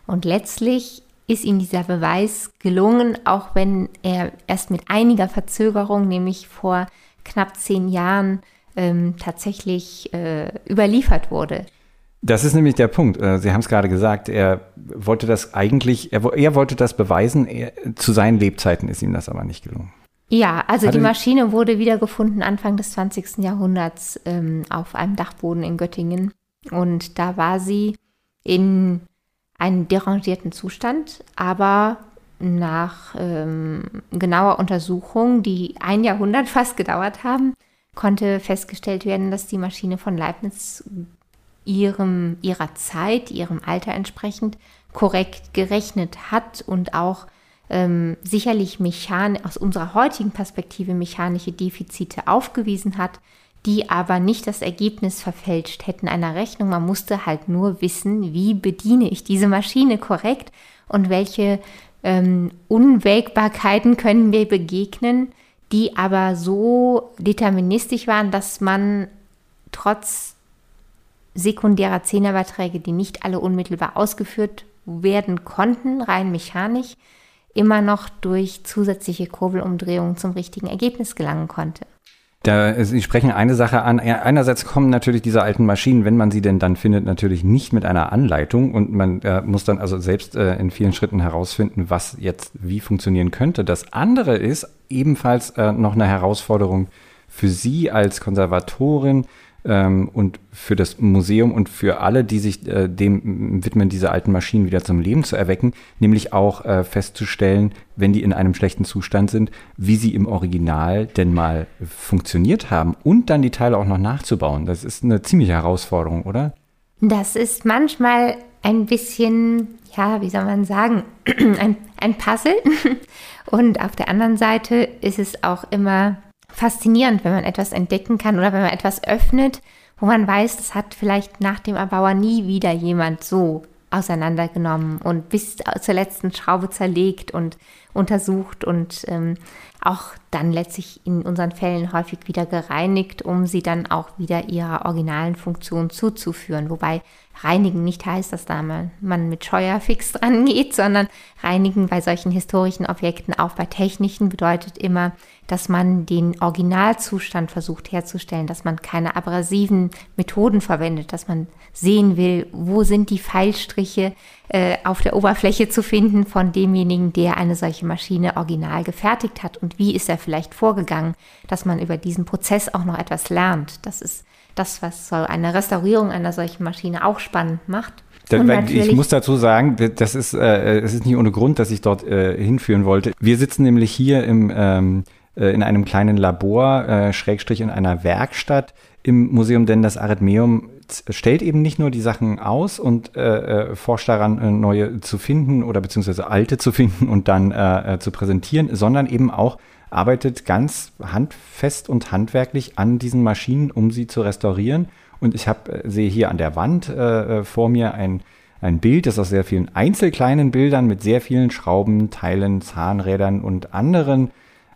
Und letztlich ist ihm dieser Beweis gelungen, auch wenn er erst mit einiger Verzögerung, nämlich vor knapp zehn Jahren, ähm, tatsächlich äh, überliefert wurde. Das ist nämlich der Punkt. Äh, Sie haben es gerade gesagt, er wollte das eigentlich, er, er wollte das beweisen, er, zu seinen Lebzeiten ist ihm das aber nicht gelungen. Ja, also Hatte die Maschine wurde wiedergefunden Anfang des 20. Jahrhunderts ähm, auf einem Dachboden in Göttingen. Und da war sie in einen derangierten Zustand, aber nach ähm, genauer Untersuchung, die ein Jahrhundert fast gedauert haben, konnte festgestellt werden, dass die Maschine von Leibniz ihrem, ihrer Zeit, ihrem Alter entsprechend korrekt gerechnet hat und auch ähm, sicherlich mechan aus unserer heutigen Perspektive mechanische Defizite aufgewiesen hat, die aber nicht das Ergebnis verfälscht hätten einer Rechnung. Man musste halt nur wissen, wie bediene ich diese Maschine korrekt und welche ähm, Unwägbarkeiten können mir begegnen, die aber so deterministisch waren, dass man trotz sekundärer Zehnerbeiträge, die nicht alle unmittelbar ausgeführt werden konnten, rein mechanisch, immer noch durch zusätzliche Kurbelumdrehungen zum richtigen Ergebnis gelangen konnte. Da, Sie sprechen eine Sache an. Einerseits kommen natürlich diese alten Maschinen, wenn man sie denn dann findet, natürlich nicht mit einer Anleitung und man äh, muss dann also selbst äh, in vielen Schritten herausfinden, was jetzt wie funktionieren könnte. Das andere ist ebenfalls äh, noch eine Herausforderung für Sie als Konservatorin, ähm, und für das Museum und für alle, die sich äh, dem widmen, diese alten Maschinen wieder zum Leben zu erwecken, nämlich auch äh, festzustellen, wenn die in einem schlechten Zustand sind, wie sie im Original denn mal funktioniert haben und dann die Teile auch noch nachzubauen. Das ist eine ziemliche Herausforderung, oder? Das ist manchmal ein bisschen, ja, wie soll man sagen, ein, ein Puzzle. Und auf der anderen Seite ist es auch immer faszinierend, wenn man etwas entdecken kann oder wenn man etwas öffnet, wo man weiß, das hat vielleicht nach dem Erbauer nie wieder jemand so auseinandergenommen und bis zur letzten Schraube zerlegt und untersucht und ähm, auch dann letztlich in unseren Fällen häufig wieder gereinigt, um sie dann auch wieder ihrer originalen Funktion zuzuführen. Wobei reinigen nicht heißt, dass da man, man mit Scheuer fix dran geht, sondern reinigen bei solchen historischen Objekten, auch bei technischen, bedeutet immer, dass man den Originalzustand versucht herzustellen, dass man keine abrasiven Methoden verwendet, dass man sehen will, wo sind die Pfeilstriche äh, auf der Oberfläche zu finden von demjenigen, der eine solche Maschine original gefertigt hat und wie ist er vielleicht vorgegangen, dass man über diesen Prozess auch noch etwas lernt. Das ist das, was so eine Restaurierung einer solchen Maschine auch spannend macht. ich muss dazu sagen, das ist, äh, es ist nicht ohne Grund, dass ich dort äh, hinführen wollte. Wir sitzen nämlich hier im, ähm, äh, in einem kleinen Labor, äh, Schrägstrich in einer Werkstatt im Museum, denn das Arithmeum stellt eben nicht nur die Sachen aus und äh, äh, forscht daran, äh, neue zu finden oder beziehungsweise alte zu finden und dann äh, zu präsentieren, sondern eben auch arbeitet ganz handfest und handwerklich an diesen Maschinen, um sie zu restaurieren. Und ich hab, äh, sehe hier an der Wand äh, äh, vor mir ein, ein Bild, das aus sehr vielen einzelkleinen Bildern mit sehr vielen Schrauben, Teilen, Zahnrädern und anderen,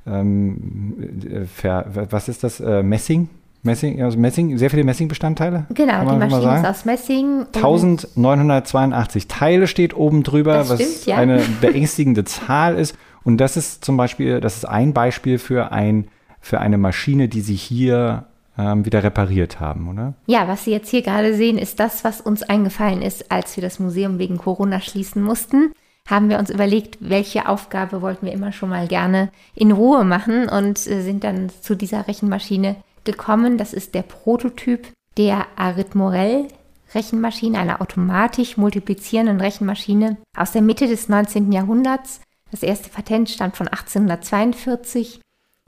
ähm, äh, ver, was ist das, äh, Messing? Messing, also Messing, sehr viele Messingbestandteile. Genau, die Maschine ist aus Messing. 1982 Teile steht oben drüber, was stimmt, ja. eine beängstigende Zahl ist. Und das ist zum Beispiel, das ist ein Beispiel für, ein, für eine Maschine, die Sie hier ähm, wieder repariert haben, oder? Ja, was Sie jetzt hier gerade sehen, ist das, was uns eingefallen ist, als wir das Museum wegen Corona schließen mussten. Haben wir uns überlegt, welche Aufgabe wollten wir immer schon mal gerne in Ruhe machen und äh, sind dann zu dieser Rechenmaschine gekommen. Das ist der Prototyp der Arithmorell Rechenmaschine, einer automatisch multiplizierenden Rechenmaschine aus der Mitte des 19. Jahrhunderts das erste Patent stammt von 1842.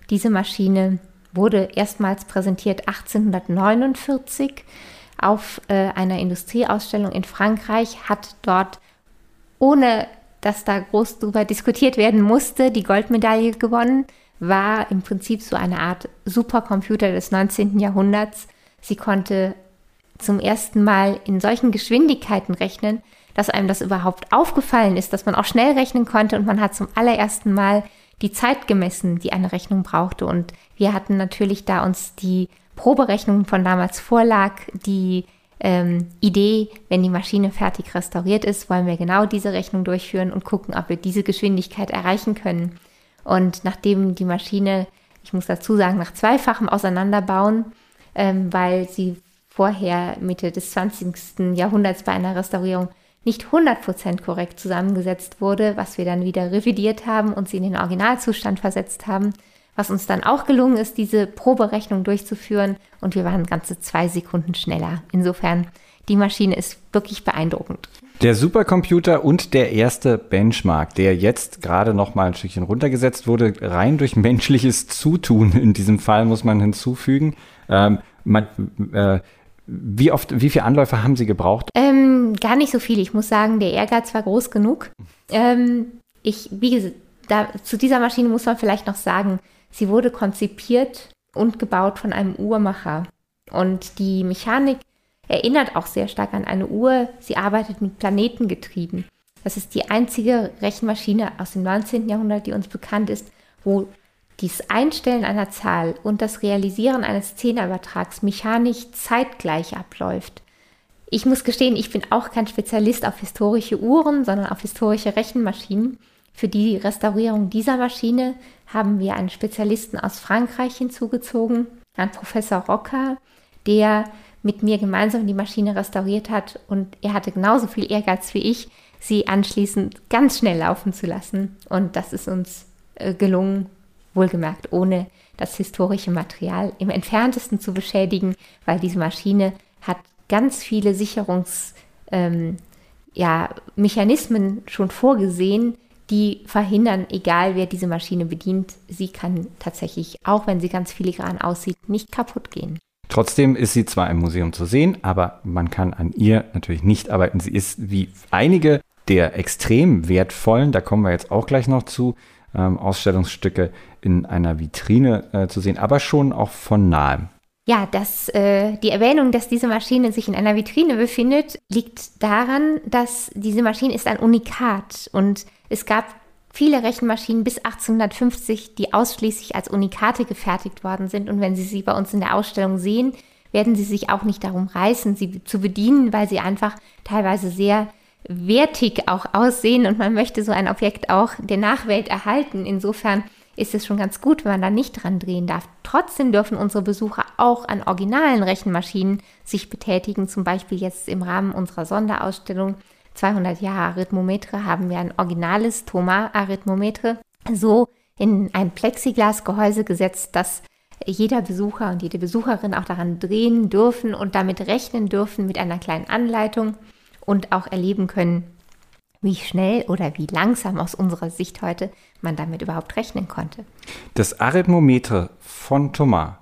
Diese Maschine wurde erstmals präsentiert 1849 auf äh, einer Industrieausstellung in Frankreich, hat dort, ohne dass da groß drüber diskutiert werden musste, die Goldmedaille gewonnen, war im Prinzip so eine Art Supercomputer des 19. Jahrhunderts. Sie konnte zum ersten Mal in solchen Geschwindigkeiten rechnen, dass einem das überhaupt aufgefallen ist, dass man auch schnell rechnen konnte und man hat zum allerersten Mal die Zeit gemessen, die eine Rechnung brauchte. Und wir hatten natürlich, da uns die Proberechnung von damals vorlag, die ähm, Idee, wenn die Maschine fertig restauriert ist, wollen wir genau diese Rechnung durchführen und gucken, ob wir diese Geschwindigkeit erreichen können. Und nachdem die Maschine, ich muss dazu sagen, nach zweifachem Auseinanderbauen, ähm, weil sie vorher Mitte des 20. Jahrhunderts bei einer Restaurierung nicht 100% korrekt zusammengesetzt wurde, was wir dann wieder revidiert haben und sie in den Originalzustand versetzt haben. Was uns dann auch gelungen ist, diese Proberechnung durchzuführen und wir waren ganze zwei Sekunden schneller. Insofern die Maschine ist wirklich beeindruckend. Der Supercomputer und der erste Benchmark, der jetzt gerade noch mal ein Stückchen runtergesetzt wurde, rein durch menschliches Zutun in diesem Fall muss man hinzufügen. Ähm, man, äh, wie oft, wie viele Anläufe haben Sie gebraucht? Ähm, gar nicht so viel. Ich muss sagen, der Ehrgeiz war groß genug. Ähm, ich, wie gesagt, da, zu dieser Maschine muss man vielleicht noch sagen, sie wurde konzipiert und gebaut von einem Uhrmacher. Und die Mechanik erinnert auch sehr stark an eine Uhr. Sie arbeitet mit Planetengetrieben. Das ist die einzige Rechenmaschine aus dem 19. Jahrhundert, die uns bekannt ist, wo dies Einstellen einer Zahl und das Realisieren eines Zehnerübertrags mechanisch zeitgleich abläuft. Ich muss gestehen, ich bin auch kein Spezialist auf historische Uhren, sondern auf historische Rechenmaschinen. Für die Restaurierung dieser Maschine haben wir einen Spezialisten aus Frankreich hinzugezogen, einen Professor Rocker, der mit mir gemeinsam die Maschine restauriert hat und er hatte genauso viel Ehrgeiz wie ich, sie anschließend ganz schnell laufen zu lassen. Und das ist uns äh, gelungen, wohlgemerkt ohne das historische Material im entferntesten zu beschädigen, weil diese Maschine hat ganz viele Sicherungsmechanismen ähm, ja, schon vorgesehen, die verhindern, egal wer diese Maschine bedient, sie kann tatsächlich, auch wenn sie ganz filigran aussieht, nicht kaputt gehen. Trotzdem ist sie zwar im Museum zu sehen, aber man kann an ihr natürlich nicht arbeiten. Sie ist wie einige der extrem wertvollen, da kommen wir jetzt auch gleich noch zu, ähm, Ausstellungsstücke in einer Vitrine äh, zu sehen, aber schon auch von nahem. Ja, das, äh, die Erwähnung, dass diese Maschine sich in einer Vitrine befindet, liegt daran, dass diese Maschine ist ein Unikat und es gab viele Rechenmaschinen bis 1850, die ausschließlich als Unikate gefertigt worden sind. Und wenn Sie sie bei uns in der Ausstellung sehen, werden Sie sich auch nicht darum reißen, sie zu bedienen, weil sie einfach teilweise sehr wertig auch aussehen und man möchte so ein Objekt auch der Nachwelt erhalten. Insofern ist es schon ganz gut, wenn man da nicht dran drehen darf. Trotzdem dürfen unsere Besucher auch an originalen Rechenmaschinen sich betätigen, zum Beispiel jetzt im Rahmen unserer Sonderausstellung 200 Jahre Arithmometre haben wir ein originales Thomas-Arithmometre so in ein Plexiglasgehäuse gesetzt, dass jeder Besucher und jede Besucherin auch daran drehen dürfen und damit rechnen dürfen mit einer kleinen Anleitung und auch erleben können, wie schnell oder wie langsam aus unserer Sicht heute man damit überhaupt rechnen konnte. Das Arithmometer von Thomas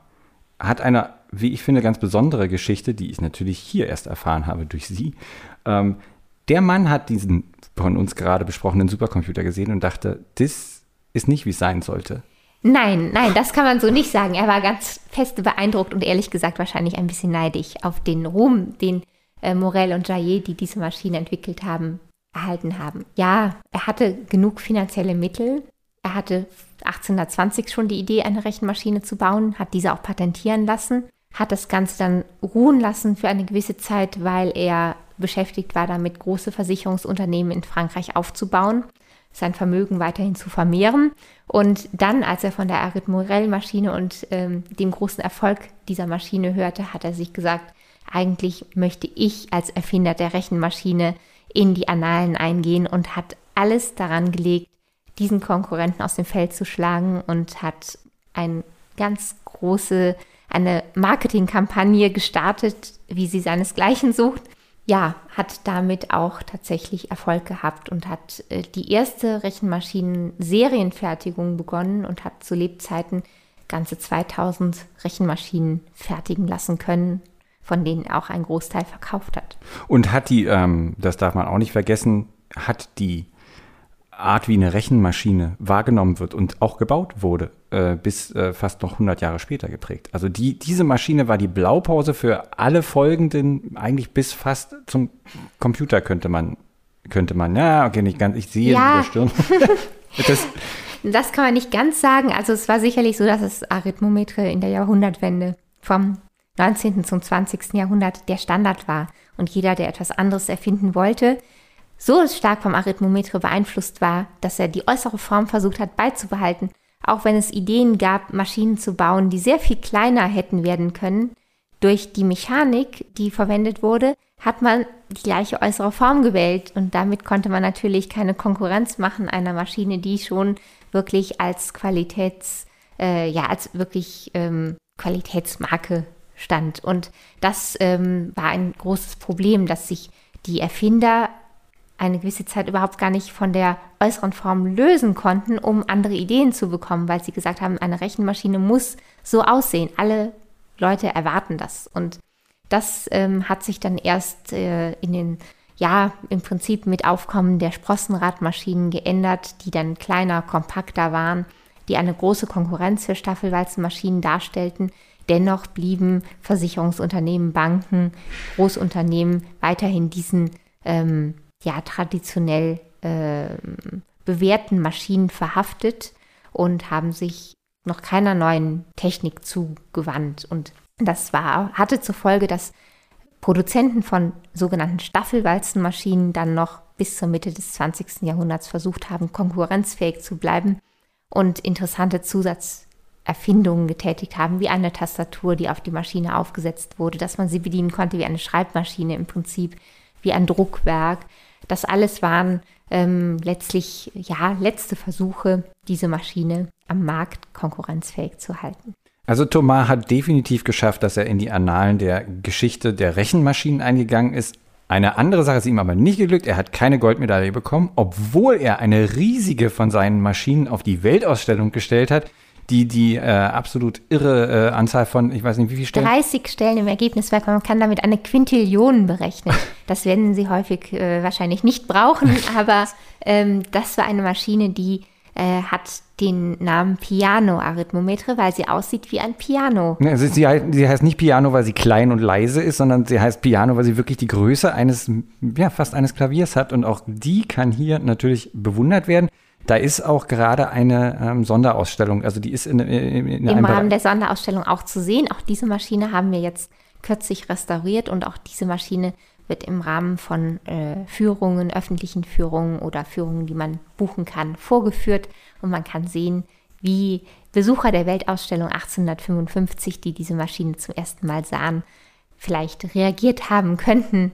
hat eine, wie ich finde, ganz besondere Geschichte, die ich natürlich hier erst erfahren habe durch Sie. Ähm, der Mann hat diesen von uns gerade besprochenen Supercomputer gesehen und dachte, das ist nicht, wie es sein sollte. Nein, nein, das kann man so nicht sagen. Er war ganz fest beeindruckt und ehrlich gesagt wahrscheinlich ein bisschen neidisch auf den Ruhm, den äh, Morel und Jaillet, die diese Maschine entwickelt haben, erhalten haben. Ja, er hatte genug finanzielle Mittel. Er hatte 1820 schon die Idee, eine Rechenmaschine zu bauen, hat diese auch patentieren lassen, hat das Ganze dann ruhen lassen für eine gewisse Zeit, weil er beschäftigt war damit, große Versicherungsunternehmen in Frankreich aufzubauen, sein Vermögen weiterhin zu vermehren. Und dann, als er von der Arid Morel-Maschine und ähm, dem großen Erfolg dieser Maschine hörte, hat er sich gesagt, eigentlich möchte ich als Erfinder der Rechenmaschine in die Annalen eingehen und hat alles daran gelegt, diesen Konkurrenten aus dem Feld zu schlagen und hat eine ganz große, eine Marketingkampagne gestartet, wie sie seinesgleichen sucht. Ja, hat damit auch tatsächlich Erfolg gehabt und hat äh, die erste Rechenmaschinen-Serienfertigung begonnen und hat zu Lebzeiten ganze 2000 Rechenmaschinen fertigen lassen können von denen auch ein Großteil verkauft hat. Und hat die, ähm, das darf man auch nicht vergessen, hat die Art, wie eine Rechenmaschine wahrgenommen wird und auch gebaut wurde, äh, bis äh, fast noch 100 Jahre später geprägt. Also die, diese Maschine war die Blaupause für alle folgenden, eigentlich bis fast zum Computer könnte man, könnte man, ja, okay, nicht ganz, ich sehe ja. in der Stirn. das, das kann man nicht ganz sagen. Also es war sicherlich so, dass es Arithmometre in der Jahrhundertwende vom 19. zum 20. Jahrhundert der Standard war und jeder, der etwas anderes erfinden wollte, so stark vom Arithmometre beeinflusst war, dass er die äußere Form versucht hat beizubehalten, auch wenn es Ideen gab, Maschinen zu bauen, die sehr viel kleiner hätten werden können. Durch die Mechanik, die verwendet wurde, hat man die gleiche äußere Form gewählt und damit konnte man natürlich keine Konkurrenz machen einer Maschine, die schon wirklich als Qualitäts, äh, ja, als wirklich ähm, Qualitätsmarke stand. Und das ähm, war ein großes Problem, dass sich die Erfinder eine gewisse Zeit überhaupt gar nicht von der äußeren Form lösen konnten, um andere Ideen zu bekommen, weil sie gesagt haben, eine Rechenmaschine muss so aussehen. Alle Leute erwarten das. Und das ähm, hat sich dann erst äh, in den, ja, im Prinzip mit Aufkommen der Sprossenradmaschinen geändert, die dann kleiner, kompakter waren, die eine große Konkurrenz für Staffelwalzenmaschinen darstellten. Dennoch blieben Versicherungsunternehmen, Banken, Großunternehmen weiterhin diesen ähm, ja, traditionell äh, bewährten Maschinen verhaftet und haben sich noch keiner neuen Technik zugewandt. Und das war, hatte zur Folge, dass Produzenten von sogenannten Staffelwalzenmaschinen dann noch bis zur Mitte des 20. Jahrhunderts versucht haben, konkurrenzfähig zu bleiben und interessante Zusatzerfindungen getätigt haben, wie eine Tastatur, die auf die Maschine aufgesetzt wurde, dass man sie bedienen konnte wie eine Schreibmaschine im Prinzip, wie ein Druckwerk. Das alles waren ähm, letztlich ja letzte Versuche, diese Maschine am Markt konkurrenzfähig zu halten. Also Thomas hat definitiv geschafft, dass er in die Annalen der Geschichte der Rechenmaschinen eingegangen ist. Eine andere Sache ist ihm aber nicht geglückt. Er hat keine Goldmedaille bekommen, obwohl er eine riesige von seinen Maschinen auf die Weltausstellung gestellt hat, die die äh, absolut irre äh, Anzahl von, ich weiß nicht, wie viele Stellen? 30 Stellen im Ergebniswerk. Man kann damit eine Quintillion berechnen. Das werden Sie häufig äh, wahrscheinlich nicht brauchen, aber ähm, das war eine Maschine, die äh, hat den Namen Piano-Arithmometre, weil sie aussieht wie ein Piano. Also sie, sie, heißt nicht Piano, weil sie klein und leise ist, sondern sie heißt Piano, weil sie wirklich die Größe eines, ja, fast eines Klaviers hat. Und auch die kann hier natürlich bewundert werden. Da ist auch gerade eine ähm, Sonderausstellung, also die ist in, in, in im Rahmen der Sonderausstellung auch zu sehen. Auch diese Maschine haben wir jetzt kürzlich restauriert und auch diese Maschine wird im Rahmen von äh, Führungen, öffentlichen Führungen oder Führungen, die man buchen kann, vorgeführt und man kann sehen, wie Besucher der Weltausstellung 1855, die diese Maschine zum ersten Mal sahen, vielleicht reagiert haben könnten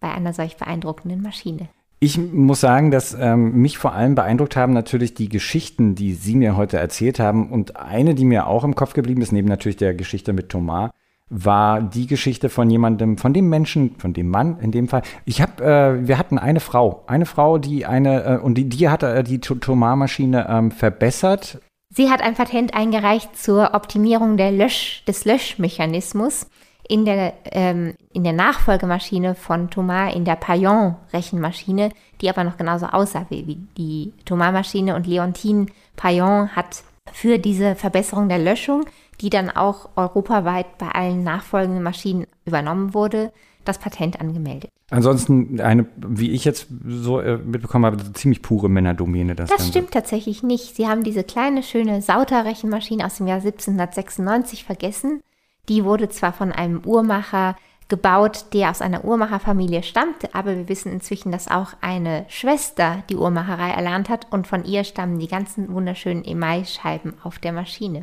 bei einer solch beeindruckenden Maschine. Ich muss sagen, dass ähm, mich vor allem beeindruckt haben natürlich die Geschichten, die Sie mir heute erzählt haben. Und eine, die mir auch im Kopf geblieben ist, neben natürlich der Geschichte mit Thomas, war die Geschichte von jemandem, von dem Menschen, von dem Mann in dem Fall. Ich habe, äh, wir hatten eine Frau, eine Frau, die eine äh, und die, die hat äh, die Thomas-Maschine ähm, verbessert. Sie hat ein Patent eingereicht zur Optimierung der Lösch, des Löschmechanismus in der, ähm, in der Nachfolgemaschine von Thomas, in der Payon-Rechenmaschine, die aber noch genauso aussah wie die Thomas-Maschine. Und Leontine Payon hat für diese Verbesserung der Löschung, die dann auch europaweit bei allen nachfolgenden Maschinen übernommen wurde, das Patent angemeldet. Ansonsten eine, wie ich jetzt so äh, mitbekommen habe, ziemlich pure Männerdomäne. Das, das stimmt tatsächlich nicht. Sie haben diese kleine, schöne Sauter-Rechenmaschine aus dem Jahr 1796 vergessen die wurde zwar von einem Uhrmacher gebaut, der aus einer Uhrmacherfamilie stammte, aber wir wissen inzwischen, dass auch eine Schwester die Uhrmacherei erlernt hat und von ihr stammen die ganzen wunderschönen Emailscheiben auf der Maschine.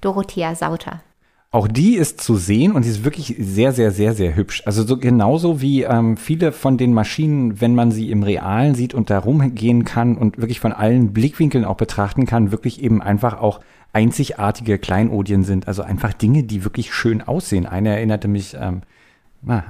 Dorothea Sauter. Auch die ist zu sehen und sie ist wirklich sehr, sehr, sehr, sehr hübsch. Also so genauso wie ähm, viele von den Maschinen, wenn man sie im Realen sieht und da rumgehen kann und wirklich von allen Blickwinkeln auch betrachten kann, wirklich eben einfach auch einzigartige Kleinodien sind. Also einfach Dinge, die wirklich schön aussehen. Eine erinnerte mich, ähm,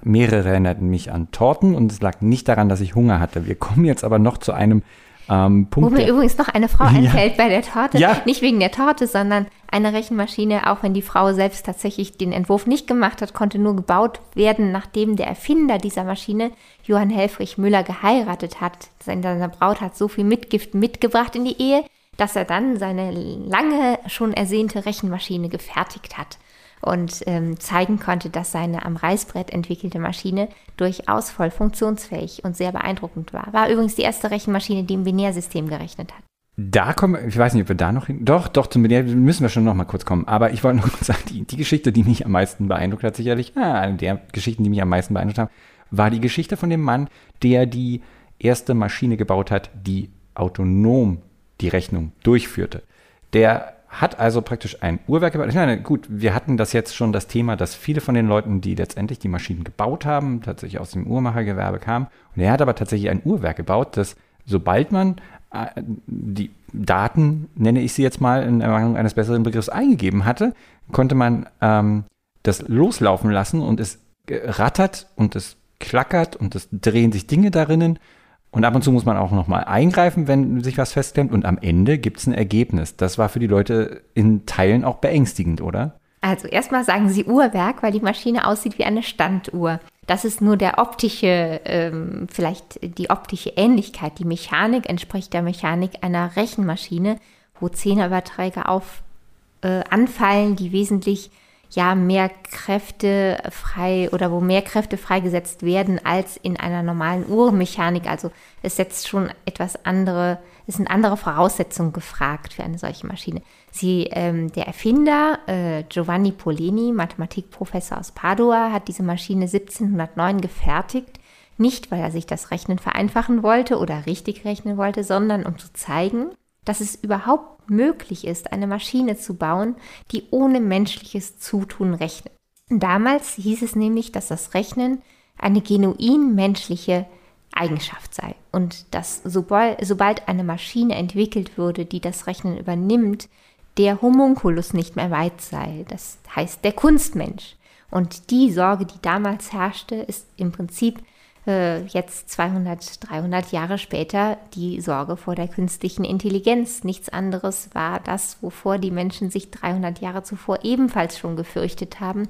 mehrere erinnerten mich an Torten und es lag nicht daran, dass ich Hunger hatte. Wir kommen jetzt aber noch zu einem ähm, Punkt. Wo mir übrigens noch eine Frau einfällt ja. bei der Torte. Ja. Nicht wegen der Torte, sondern eine Rechenmaschine, auch wenn die Frau selbst tatsächlich den Entwurf nicht gemacht hat, konnte nur gebaut werden, nachdem der Erfinder dieser Maschine, Johann Helfrich Müller, geheiratet hat. Seine Braut hat so viel Mitgift mitgebracht in die Ehe, dass er dann seine lange schon ersehnte Rechenmaschine gefertigt hat und ähm, zeigen konnte, dass seine am Reißbrett entwickelte Maschine durchaus voll funktionsfähig und sehr beeindruckend war. War übrigens die erste Rechenmaschine, die im Binärsystem gerechnet hat. Da kommen, ich weiß nicht, ob wir da noch hin. Doch, doch, zum Binär müssen wir schon noch mal kurz kommen. Aber ich wollte noch kurz sagen, die, die Geschichte, die mich am meisten beeindruckt hat, sicherlich, ah, eine der Geschichten, die mich am meisten beeindruckt haben, war die Geschichte von dem Mann, der die erste Maschine gebaut hat, die autonom die Rechnung durchführte. Der hat also praktisch ein Uhrwerk gebaut. Ich meine, gut, wir hatten das jetzt schon das Thema, dass viele von den Leuten, die letztendlich die Maschinen gebaut haben, tatsächlich aus dem Uhrmachergewerbe kamen. Und er hat aber tatsächlich ein Uhrwerk gebaut, das sobald man äh, die Daten, nenne ich sie jetzt mal in Ermangelung eines besseren Begriffs, eingegeben hatte, konnte man ähm, das loslaufen lassen und es rattert und es klackert und es drehen sich Dinge darinnen. Und ab und zu muss man auch nochmal eingreifen, wenn sich was festklemmt. Und am Ende gibt es ein Ergebnis. Das war für die Leute in Teilen auch beängstigend, oder? Also erstmal sagen sie Uhrwerk, weil die Maschine aussieht wie eine Standuhr. Das ist nur der optische, ähm, vielleicht die optische Ähnlichkeit. Die Mechanik entspricht der Mechanik einer Rechenmaschine, wo Zehnerüberträge auf äh, anfallen, die wesentlich ja mehr Kräfte frei oder wo mehr Kräfte freigesetzt werden als in einer normalen Uhrmechanik. Also es setzt schon etwas andere, es sind andere Voraussetzungen gefragt für eine solche Maschine. Sie, ähm, der Erfinder äh, Giovanni Polini, Mathematikprofessor aus Padua, hat diese Maschine 1709 gefertigt. Nicht, weil er sich das Rechnen vereinfachen wollte oder richtig rechnen wollte, sondern um zu zeigen, dass es überhaupt möglich ist, eine Maschine zu bauen, die ohne menschliches Zutun rechnet. Damals hieß es nämlich, dass das Rechnen eine genuin menschliche Eigenschaft sei und dass sobald, sobald eine Maschine entwickelt würde, die das Rechnen übernimmt, der Homunculus nicht mehr weit sei, das heißt der Kunstmensch. Und die Sorge, die damals herrschte, ist im Prinzip äh, jetzt 200, 300 Jahre später die Sorge vor der künstlichen Intelligenz. Nichts anderes war das, wovor die Menschen sich 300 Jahre zuvor ebenfalls schon gefürchtet haben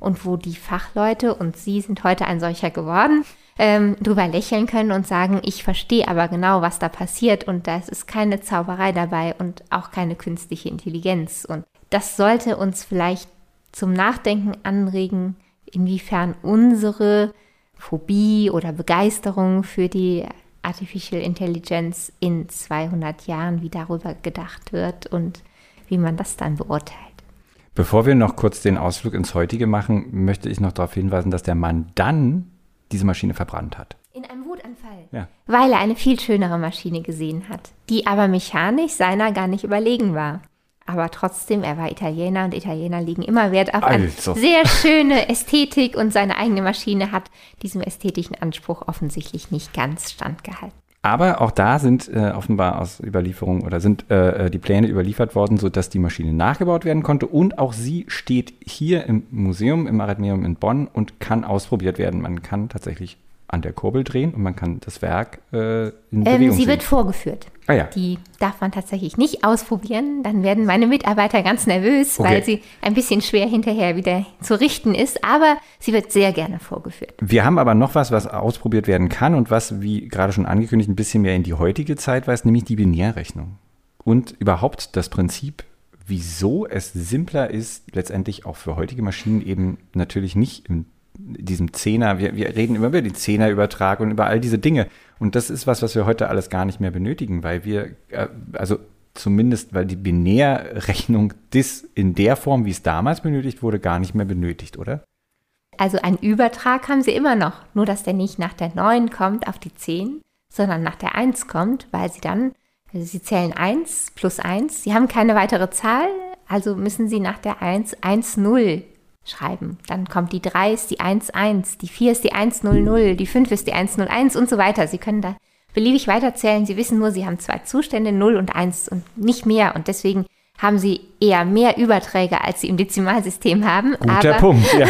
und wo die Fachleute, und Sie sind heute ein solcher geworden, ähm, drüber lächeln können und sagen, ich verstehe aber genau, was da passiert und da ist keine Zauberei dabei und auch keine künstliche Intelligenz. Und das sollte uns vielleicht zum Nachdenken anregen, inwiefern unsere Phobie oder Begeisterung für die Artificial Intelligence in 200 Jahren, wie darüber gedacht wird und wie man das dann beurteilt. Bevor wir noch kurz den Ausflug ins Heutige machen, möchte ich noch darauf hinweisen, dass der Mann dann diese Maschine verbrannt hat. In einem Wutanfall. Ja. Weil er eine viel schönere Maschine gesehen hat, die aber mechanisch seiner gar nicht überlegen war. Aber trotzdem, er war Italiener und Italiener legen immer Wert auf eine also. sehr schöne Ästhetik und seine eigene Maschine hat diesem ästhetischen Anspruch offensichtlich nicht ganz standgehalten. Aber auch da sind äh, offenbar aus Überlieferungen oder sind äh, äh, die Pläne überliefert worden, sodass die Maschine nachgebaut werden konnte. Und auch sie steht hier im Museum, im Arithmeum in Bonn und kann ausprobiert werden. Man kann tatsächlich an der Kurbel drehen und man kann das Werk äh, in ähm, Bewegung Sie sehen. wird vorgeführt. Ah, ja. Die darf man tatsächlich nicht ausprobieren. Dann werden meine Mitarbeiter ganz nervös, okay. weil sie ein bisschen schwer hinterher wieder zu richten ist. Aber sie wird sehr gerne vorgeführt. Wir haben aber noch was, was ausprobiert werden kann und was, wie gerade schon angekündigt, ein bisschen mehr in die heutige Zeit weist, nämlich die Binärrechnung. Und überhaupt das Prinzip, wieso es simpler ist, letztendlich auch für heutige Maschinen eben natürlich nicht im diesem Zehner, wir, wir reden immer über die Zehnerübertragung und über all diese Dinge. Und das ist was, was wir heute alles gar nicht mehr benötigen, weil wir, äh, also zumindest, weil die Binärrechnung dis in der Form, wie es damals benötigt wurde, gar nicht mehr benötigt, oder? Also einen Übertrag haben sie immer noch, nur dass der nicht nach der 9 kommt auf die 10, sondern nach der 1 kommt, weil sie dann, also sie zählen 1 plus 1, sie haben keine weitere Zahl, also müssen sie nach der 1 1 0 schreiben. Dann kommt die 3 ist die 1-1, die 4 ist die 1-0-0, die 5 ist die 1-0-1 und so weiter. Sie können da beliebig weiterzählen. Sie wissen nur, Sie haben zwei Zustände, 0 und 1 und nicht mehr. Und deswegen haben Sie eher mehr Überträge, als Sie im Dezimalsystem haben. Guter aber, Punkt, ja.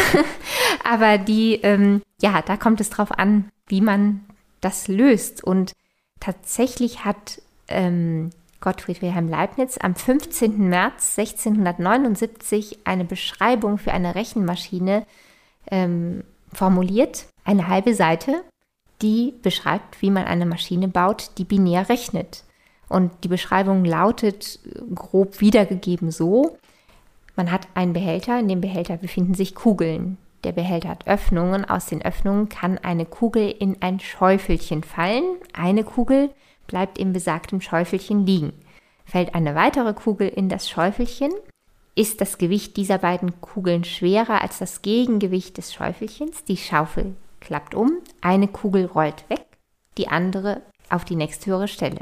aber die, ähm, ja, da kommt es drauf an, wie man das löst. Und tatsächlich hat ähm, Gottfried Wilhelm Leibniz am 15. März 1679 eine Beschreibung für eine Rechenmaschine ähm, formuliert, eine halbe Seite, die beschreibt, wie man eine Maschine baut, die binär rechnet. Und die Beschreibung lautet grob wiedergegeben so, man hat einen Behälter, in dem Behälter befinden sich Kugeln. Der Behälter hat Öffnungen, aus den Öffnungen kann eine Kugel in ein Schäufelchen fallen. Eine Kugel bleibt im besagten Schäufelchen liegen. Fällt eine weitere Kugel in das Schäufelchen, ist das Gewicht dieser beiden Kugeln schwerer als das Gegengewicht des Schäufelchens. Die Schaufel klappt um, eine Kugel rollt weg, die andere auf die nächsthöhere Stelle.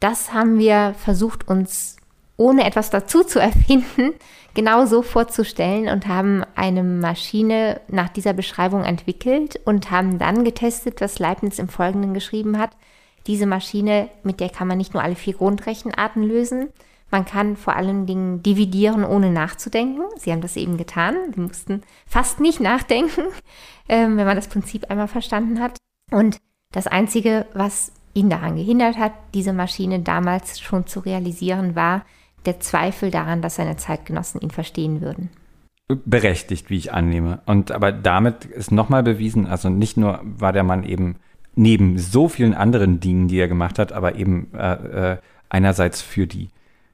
Das haben wir versucht, uns ohne etwas dazu zu erfinden, genau so vorzustellen und haben eine Maschine nach dieser Beschreibung entwickelt und haben dann getestet, was Leibniz im Folgenden geschrieben hat. Diese Maschine, mit der kann man nicht nur alle vier Grundrechenarten lösen, Man kann vor allen Dingen dividieren, ohne nachzudenken. Sie haben das eben getan. Sie mussten fast nicht nachdenken, ähm, wenn man das Prinzip einmal verstanden hat. Und das Einzige, was ihn daran gehindert hat, diese Maschine damals schon zu realisieren, war der Zweifel daran, dass seine Zeitgenossen ihn verstehen würden. Berechtigt, wie ich annehme. Und aber damit ist nochmal bewiesen, also nicht nur war der Mann eben neben so vielen anderen Dingen, die er gemacht hat, aber eben äh, äh, einerseits für die,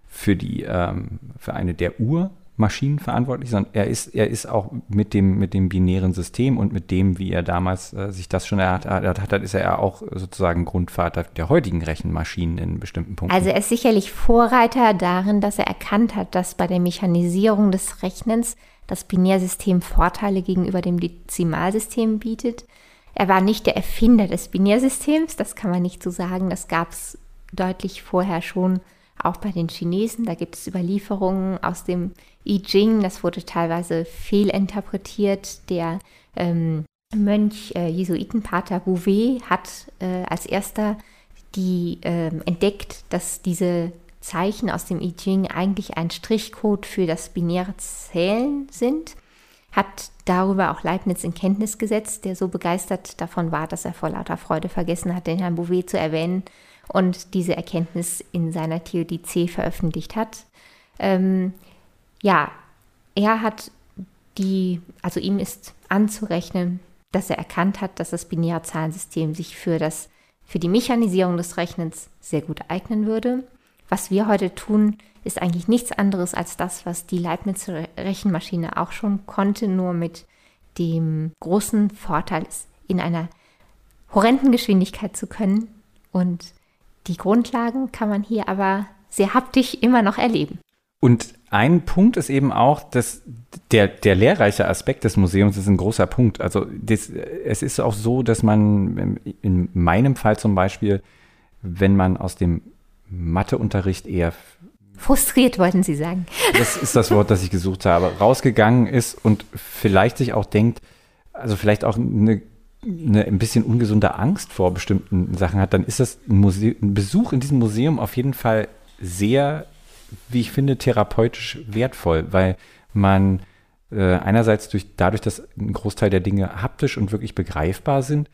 für die, ähm, für eine der Ur- Maschinen verantwortlich, sondern er ist, er ist auch mit dem, mit dem binären System und mit dem, wie er damals äh, sich das schon erarbeitet hat, ist er ja auch sozusagen Grundvater der heutigen Rechenmaschinen in bestimmten Punkten. Also er ist sicherlich Vorreiter darin, dass er erkannt hat, dass bei der Mechanisierung des Rechnens das Binärsystem Vorteile gegenüber dem Dezimalsystem bietet. Er war nicht der Erfinder des Binärsystems, das kann man nicht so sagen, das gab es deutlich vorher schon auch bei den Chinesen. Da gibt es Überlieferungen aus dem I Ching, das wurde teilweise fehlinterpretiert. Der ähm, Mönch, äh, Jesuitenpater Bouvet, hat äh, als erster die äh, entdeckt, dass diese Zeichen aus dem I Ching eigentlich ein Strichcode für das binäre Zählen sind, hat darüber auch Leibniz in Kenntnis gesetzt, der so begeistert davon war, dass er vor lauter Freude vergessen hat, den Herrn Bouvet zu erwähnen und diese Erkenntnis in seiner Theodizee veröffentlicht hat. Ähm, ja, er hat die, also ihm ist anzurechnen, dass er erkannt hat, dass das binäre Zahlensystem sich für, das, für die Mechanisierung des Rechnens sehr gut eignen würde. Was wir heute tun, ist eigentlich nichts anderes als das, was die Leibnizer Rechenmaschine auch schon konnte, nur mit dem großen Vorteil, in einer horrenden Geschwindigkeit zu können. Und die Grundlagen kann man hier aber sehr haptisch immer noch erleben. Und ein Punkt ist eben auch, dass der, der lehrreiche Aspekt des Museums ist ein großer Punkt. Also das, es ist auch so, dass man in meinem Fall zum Beispiel, wenn man aus dem Matheunterricht eher frustriert wollten Sie sagen. Das ist das Wort, das ich gesucht habe. Rausgegangen ist und vielleicht sich auch denkt, also vielleicht auch eine, eine ein bisschen ungesunde Angst vor bestimmten Sachen hat, dann ist das ein, Museum, ein Besuch in diesem Museum auf jeden Fall sehr wie ich finde, therapeutisch wertvoll, weil man äh, einerseits durch, dadurch, dass ein Großteil der Dinge haptisch und wirklich begreifbar sind,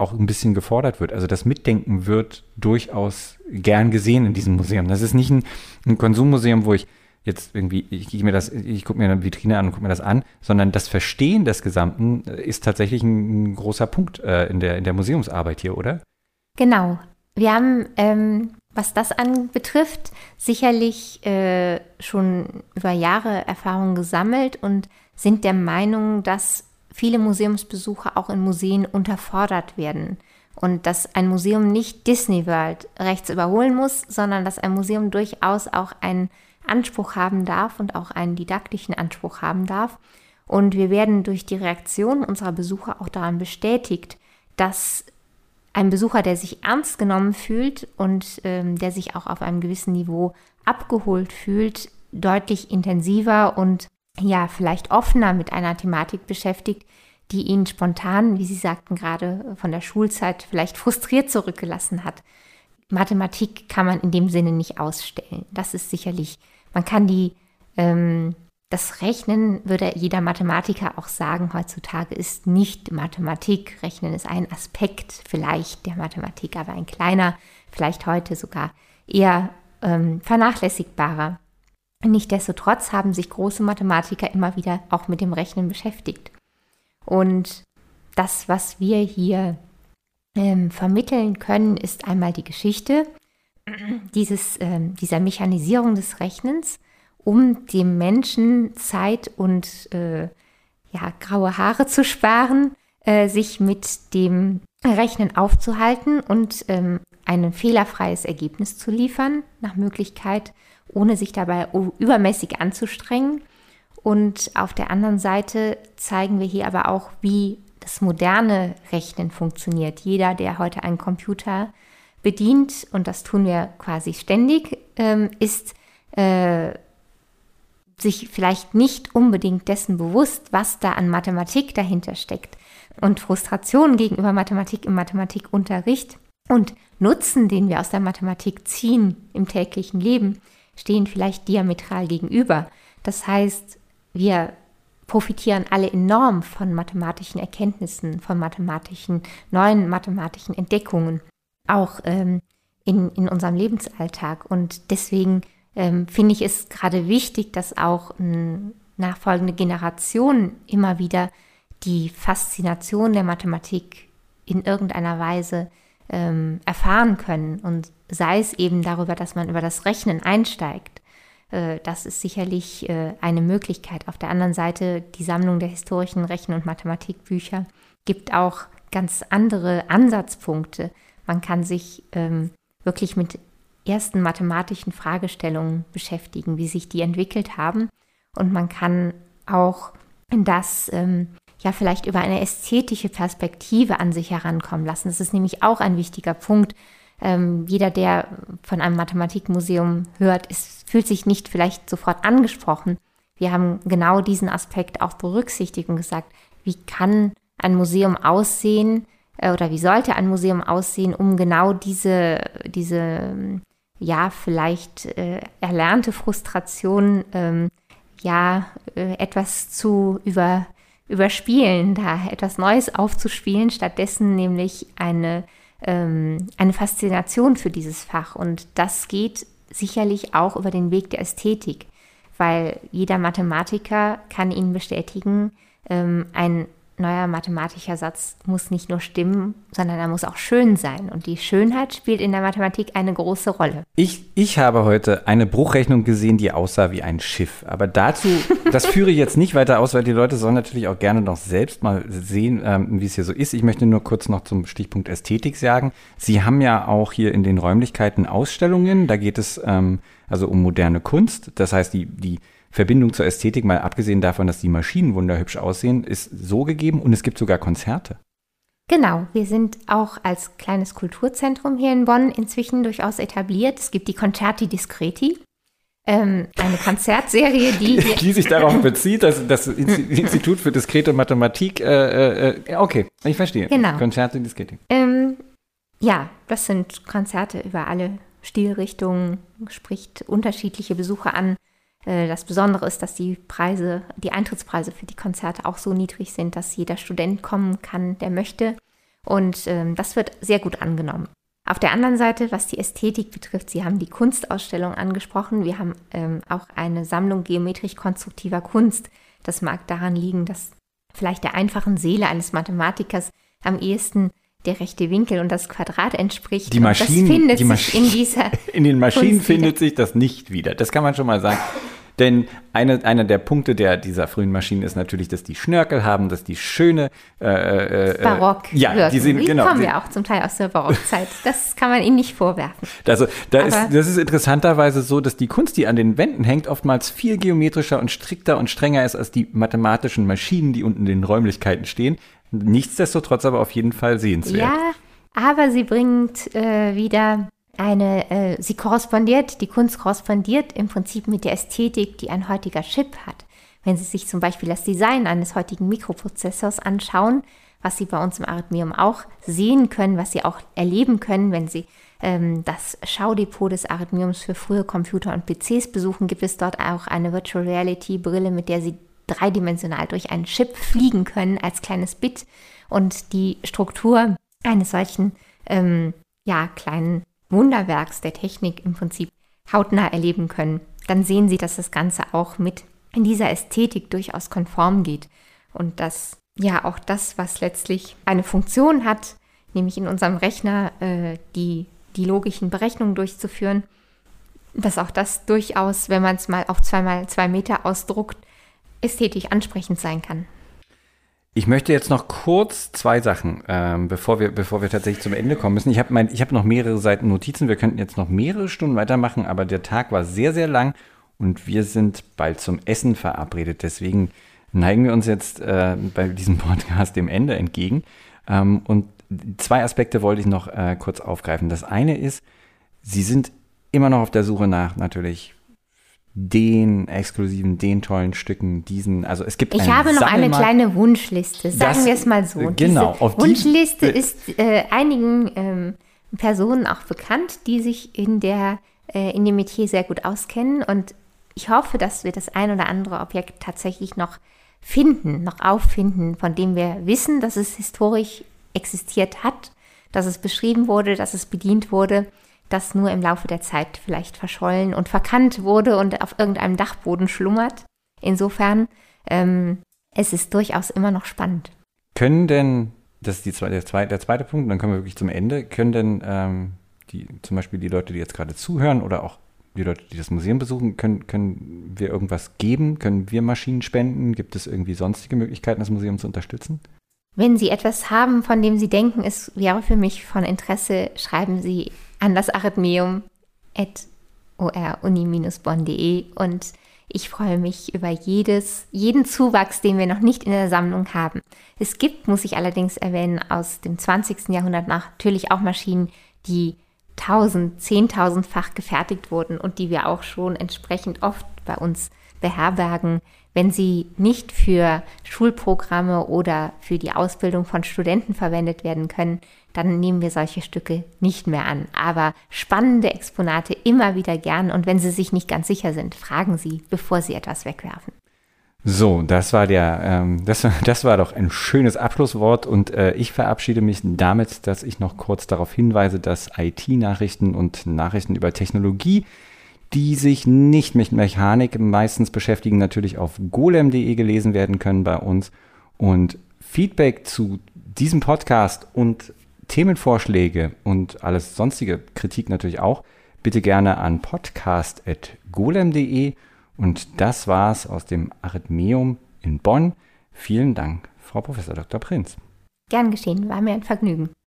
auch ein bisschen gefordert wird. Also das Mitdenken wird durchaus gern gesehen in diesem Museum. Das ist nicht ein, ein Konsummuseum, wo ich jetzt irgendwie, ich, ich mir das, ich gucke mir eine Vitrine an und gucke mir das an, sondern das Verstehen des Gesamten ist tatsächlich ein, ein großer Punkt äh, in, der, in der Museumsarbeit hier, oder? Genau. Wir haben ähm, was das anbetrifft, sicherlich äh, schon über Jahre Erfahrung gesammelt und sind der Meinung, dass viele Museumsbesucher auch in Museen unterfordert werden und dass ein Museum nicht Disney World rechts überholen muss, sondern dass ein Museum durchaus auch einen Anspruch haben darf und auch einen didaktischen Anspruch haben darf. Und wir werden durch die Reaktion unserer Besucher auch daran bestätigt, dass ein Besucher, der sich ernst genommen fühlt und ähm, der sich auch auf einem gewissen Niveau abgeholt fühlt, deutlich intensiver und ja, vielleicht offener mit einer Thematik beschäftigt, die ihn spontan, wie Sie sagten gerade, von der Schulzeit vielleicht frustriert zurückgelassen hat. Mathematik kann man in dem Sinne nicht ausstellen. Das ist sicherlich, man kann die ähm, das Rechnen, würde jeder Mathematiker auch sagen, heutzutage ist nicht Mathematik. Rechnen ist ein Aspekt vielleicht der Mathematik, aber ein kleiner, vielleicht heute sogar eher ähm, vernachlässigbarer. Nichtsdestotrotz haben sich große Mathematiker immer wieder auch mit dem Rechnen beschäftigt. Und das, was wir hier ähm, vermitteln können, ist einmal die Geschichte dieses, ähm, dieser Mechanisierung des Rechnens um dem Menschen Zeit und äh, ja, graue Haare zu sparen, äh, sich mit dem Rechnen aufzuhalten und ähm, ein fehlerfreies Ergebnis zu liefern, nach Möglichkeit, ohne sich dabei übermäßig anzustrengen. Und auf der anderen Seite zeigen wir hier aber auch, wie das moderne Rechnen funktioniert. Jeder, der heute einen Computer bedient, und das tun wir quasi ständig, ähm, ist äh, sich vielleicht nicht unbedingt dessen bewusst, was da an Mathematik dahinter steckt. Und Frustration gegenüber Mathematik im Mathematikunterricht und Nutzen, den wir aus der Mathematik ziehen im täglichen Leben, stehen vielleicht diametral gegenüber. Das heißt, wir profitieren alle enorm von mathematischen Erkenntnissen, von mathematischen, neuen mathematischen Entdeckungen, auch ähm, in, in unserem Lebensalltag. Und deswegen ähm, finde ich es gerade wichtig, dass auch ähm, nachfolgende Generationen immer wieder die Faszination der Mathematik in irgendeiner Weise ähm, erfahren können. Und sei es eben darüber, dass man über das Rechnen einsteigt. Äh, das ist sicherlich äh, eine Möglichkeit. Auf der anderen Seite, die Sammlung der historischen Rechen- und Mathematikbücher gibt auch ganz andere Ansatzpunkte. Man kann sich ähm, wirklich mit ersten mathematischen Fragestellungen beschäftigen, wie sich die entwickelt haben. Und man kann auch das ähm, ja vielleicht über eine ästhetische Perspektive an sich herankommen lassen. Das ist nämlich auch ein wichtiger Punkt. Ähm, jeder, der von einem Mathematikmuseum hört, ist, fühlt sich nicht vielleicht sofort angesprochen. Wir haben genau diesen Aspekt auch berücksichtigt und gesagt, wie kann ein Museum aussehen äh, oder wie sollte ein Museum aussehen, um genau diese, diese ja, vielleicht äh, erlernte Frustration ähm, ja, äh, etwas zu über, überspielen, da etwas Neues aufzuspielen, stattdessen nämlich eine, ähm, eine Faszination für dieses Fach. Und das geht sicherlich auch über den Weg der Ästhetik, weil jeder Mathematiker kann Ihnen bestätigen, ähm, ein neuer mathematischer Satz muss nicht nur stimmen, sondern er muss auch schön sein. Und die Schönheit spielt in der Mathematik eine große Rolle. Ich, ich habe heute eine Bruchrechnung gesehen, die aussah wie ein Schiff. Aber dazu, das führe ich jetzt nicht weiter aus, weil die Leute sollen natürlich auch gerne noch selbst mal sehen, ähm, wie es hier so ist. Ich möchte nur kurz noch zum Stichpunkt Ästhetik sagen. Sie haben ja auch hier in den Räumlichkeiten Ausstellungen. Da geht es ähm, also um moderne Kunst. Das heißt, die, die Verbindung zur Ästhetik, mal abgesehen davon, dass die Maschinen wunderhübsch aussehen, ist so gegeben und es gibt sogar Konzerte. Genau, wir sind auch als kleines Kulturzentrum hier in Bonn inzwischen durchaus etabliert. Es gibt die Concerti Discreti, ähm, eine Konzertserie, die, die sich darauf bezieht, dass das Institut für diskrete Mathematik. Äh, äh, okay, ich verstehe. Genau. Concerti Discreti. Ähm, ja, das sind Konzerte über alle Stilrichtungen, spricht unterschiedliche Besucher an. Äh, das Besondere ist, dass die Preise, die Eintrittspreise für die Konzerte auch so niedrig sind, dass jeder Student kommen kann, der möchte. Und ähm, das wird sehr gut angenommen. Auf der anderen Seite, was die Ästhetik betrifft, Sie haben die Kunstausstellung angesprochen. Wir haben ähm, auch eine Sammlung geometrisch-konstruktiver Kunst. Das mag daran liegen, dass vielleicht der einfachen Seele eines Mathematikers am ehesten der rechte Winkel und das Quadrat entspricht. Die Maschinen, das findet die sich in dieser. In den Maschinen Kunst findet sich das nicht wieder. Das kann man schon mal sagen. Denn eine, einer der Punkte der, dieser frühen Maschinen ist natürlich, dass die Schnörkel haben, dass die schöne äh, äh, Barock. Ja, wirken. die sind die genau. kommen ja auch zum Teil aus der Barockzeit. Das kann man ihnen nicht vorwerfen. Also da ist, das ist interessanterweise so, dass die Kunst, die an den Wänden hängt, oftmals viel geometrischer und strikter und strenger ist als die mathematischen Maschinen, die unten in den Räumlichkeiten stehen. Nichtsdestotrotz aber auf jeden Fall sehenswert. Ja, aber sie bringt äh, wieder eine, äh, sie korrespondiert, die Kunst korrespondiert im Prinzip mit der Ästhetik, die ein heutiger Chip hat. Wenn Sie sich zum Beispiel das Design eines heutigen Mikroprozessors anschauen, was Sie bei uns im Arithmeum auch sehen können, was Sie auch erleben können, wenn Sie ähm, das Schaudepot des Arithmeums für frühe Computer und PCs besuchen, gibt es dort auch eine Virtual Reality Brille, mit der Sie dreidimensional durch einen Chip fliegen können als kleines Bit und die Struktur eines solchen ähm, ja, kleinen Wunderwerks der Technik im Prinzip hautnah erleben können, dann sehen Sie, dass das Ganze auch mit in dieser Ästhetik durchaus konform geht und dass ja auch das, was letztlich eine Funktion hat, nämlich in unserem Rechner äh, die, die logischen Berechnungen durchzuführen, dass auch das durchaus, wenn man es mal auf zweimal zwei Meter ausdruckt, ästhetisch ansprechend sein kann. Ich möchte jetzt noch kurz zwei Sachen, ähm, bevor, wir, bevor wir tatsächlich zum Ende kommen müssen. Ich habe hab noch mehrere Seiten Notizen. Wir könnten jetzt noch mehrere Stunden weitermachen, aber der Tag war sehr, sehr lang und wir sind bald zum Essen verabredet. Deswegen neigen wir uns jetzt äh, bei diesem Podcast dem Ende entgegen. Ähm, und zwei Aspekte wollte ich noch äh, kurz aufgreifen. Das eine ist, Sie sind immer noch auf der Suche nach natürlich den exklusiven, den tollen Stücken, diesen, also es gibt Ich habe noch eine Sammelmarkt. kleine Wunschliste, sagen Das- wir es mal so. genau, Diese auf die- Wunschliste ist äh, einigen ähm, Personen auch bekannt, die sich in der äh, in dem Metier sehr gut auskennen und ich hoffe, dass wir das ein oder andere Objekt tatsächlich noch finden, noch auffinden, von dem wir wissen, dass es historisch existiert hat, dass es beschrieben wurde, dass es bedient wurde, das nur im Laufe der Zeit vielleicht verschollen und verkannt wurde und auf irgendeinem Dachboden schlummert. Insofern, ähm, es ist durchaus immer noch spannend. Können denn, das ist die der, zweite, der zweite Punkt, dann kommen wir wirklich zum Ende, können denn ähm, die, zum Beispiel die Leute, die jetzt gerade zuhören oder auch die Leute, die das Museum besuchen, können, können wir irgendwas geben? Können wir Maschinen spenden? Gibt es irgendwie sonstige Möglichkeiten, das Museum zu unterstützen? Wenn Sie etwas haben, von dem Sie denken, es wäre für mich von Interesse, schreiben Sie an das Arithmeum at oruni-bonn.de und ich freue mich über jedes, jeden Zuwachs, den wir noch nicht in der Sammlung haben. Es gibt, muss ich allerdings erwähnen, aus dem 20. Jahrhundert natürlich auch Maschinen, die tausend, zehntausendfach gefertigt wurden und die wir auch schon entsprechend oft bei uns beherbergen, wenn sie nicht für Schulprogramme oder für die Ausbildung von Studenten verwendet werden können, dann nehmen wir solche Stücke nicht mehr an. Aber spannende Exponate immer wieder gern und wenn Sie sich nicht ganz sicher sind, fragen Sie, bevor Sie etwas wegwerfen. So, das war der, ähm, das, das war doch ein schönes Abschlusswort und äh, ich verabschiede mich damit, dass ich noch kurz darauf hinweise, dass IT-Nachrichten und Nachrichten über Technologie, die sich nicht mit Mechanik meistens beschäftigen, natürlich auf golem.de gelesen werden können bei uns und Feedback zu diesem Podcast und Themenvorschläge und alles sonstige Kritik natürlich auch, bitte gerne an podcast.golem.de. Und das war's aus dem Arithmeum in Bonn. Vielen Dank, Frau Professor Dr. Prinz. Gern geschehen, war mir ein Vergnügen.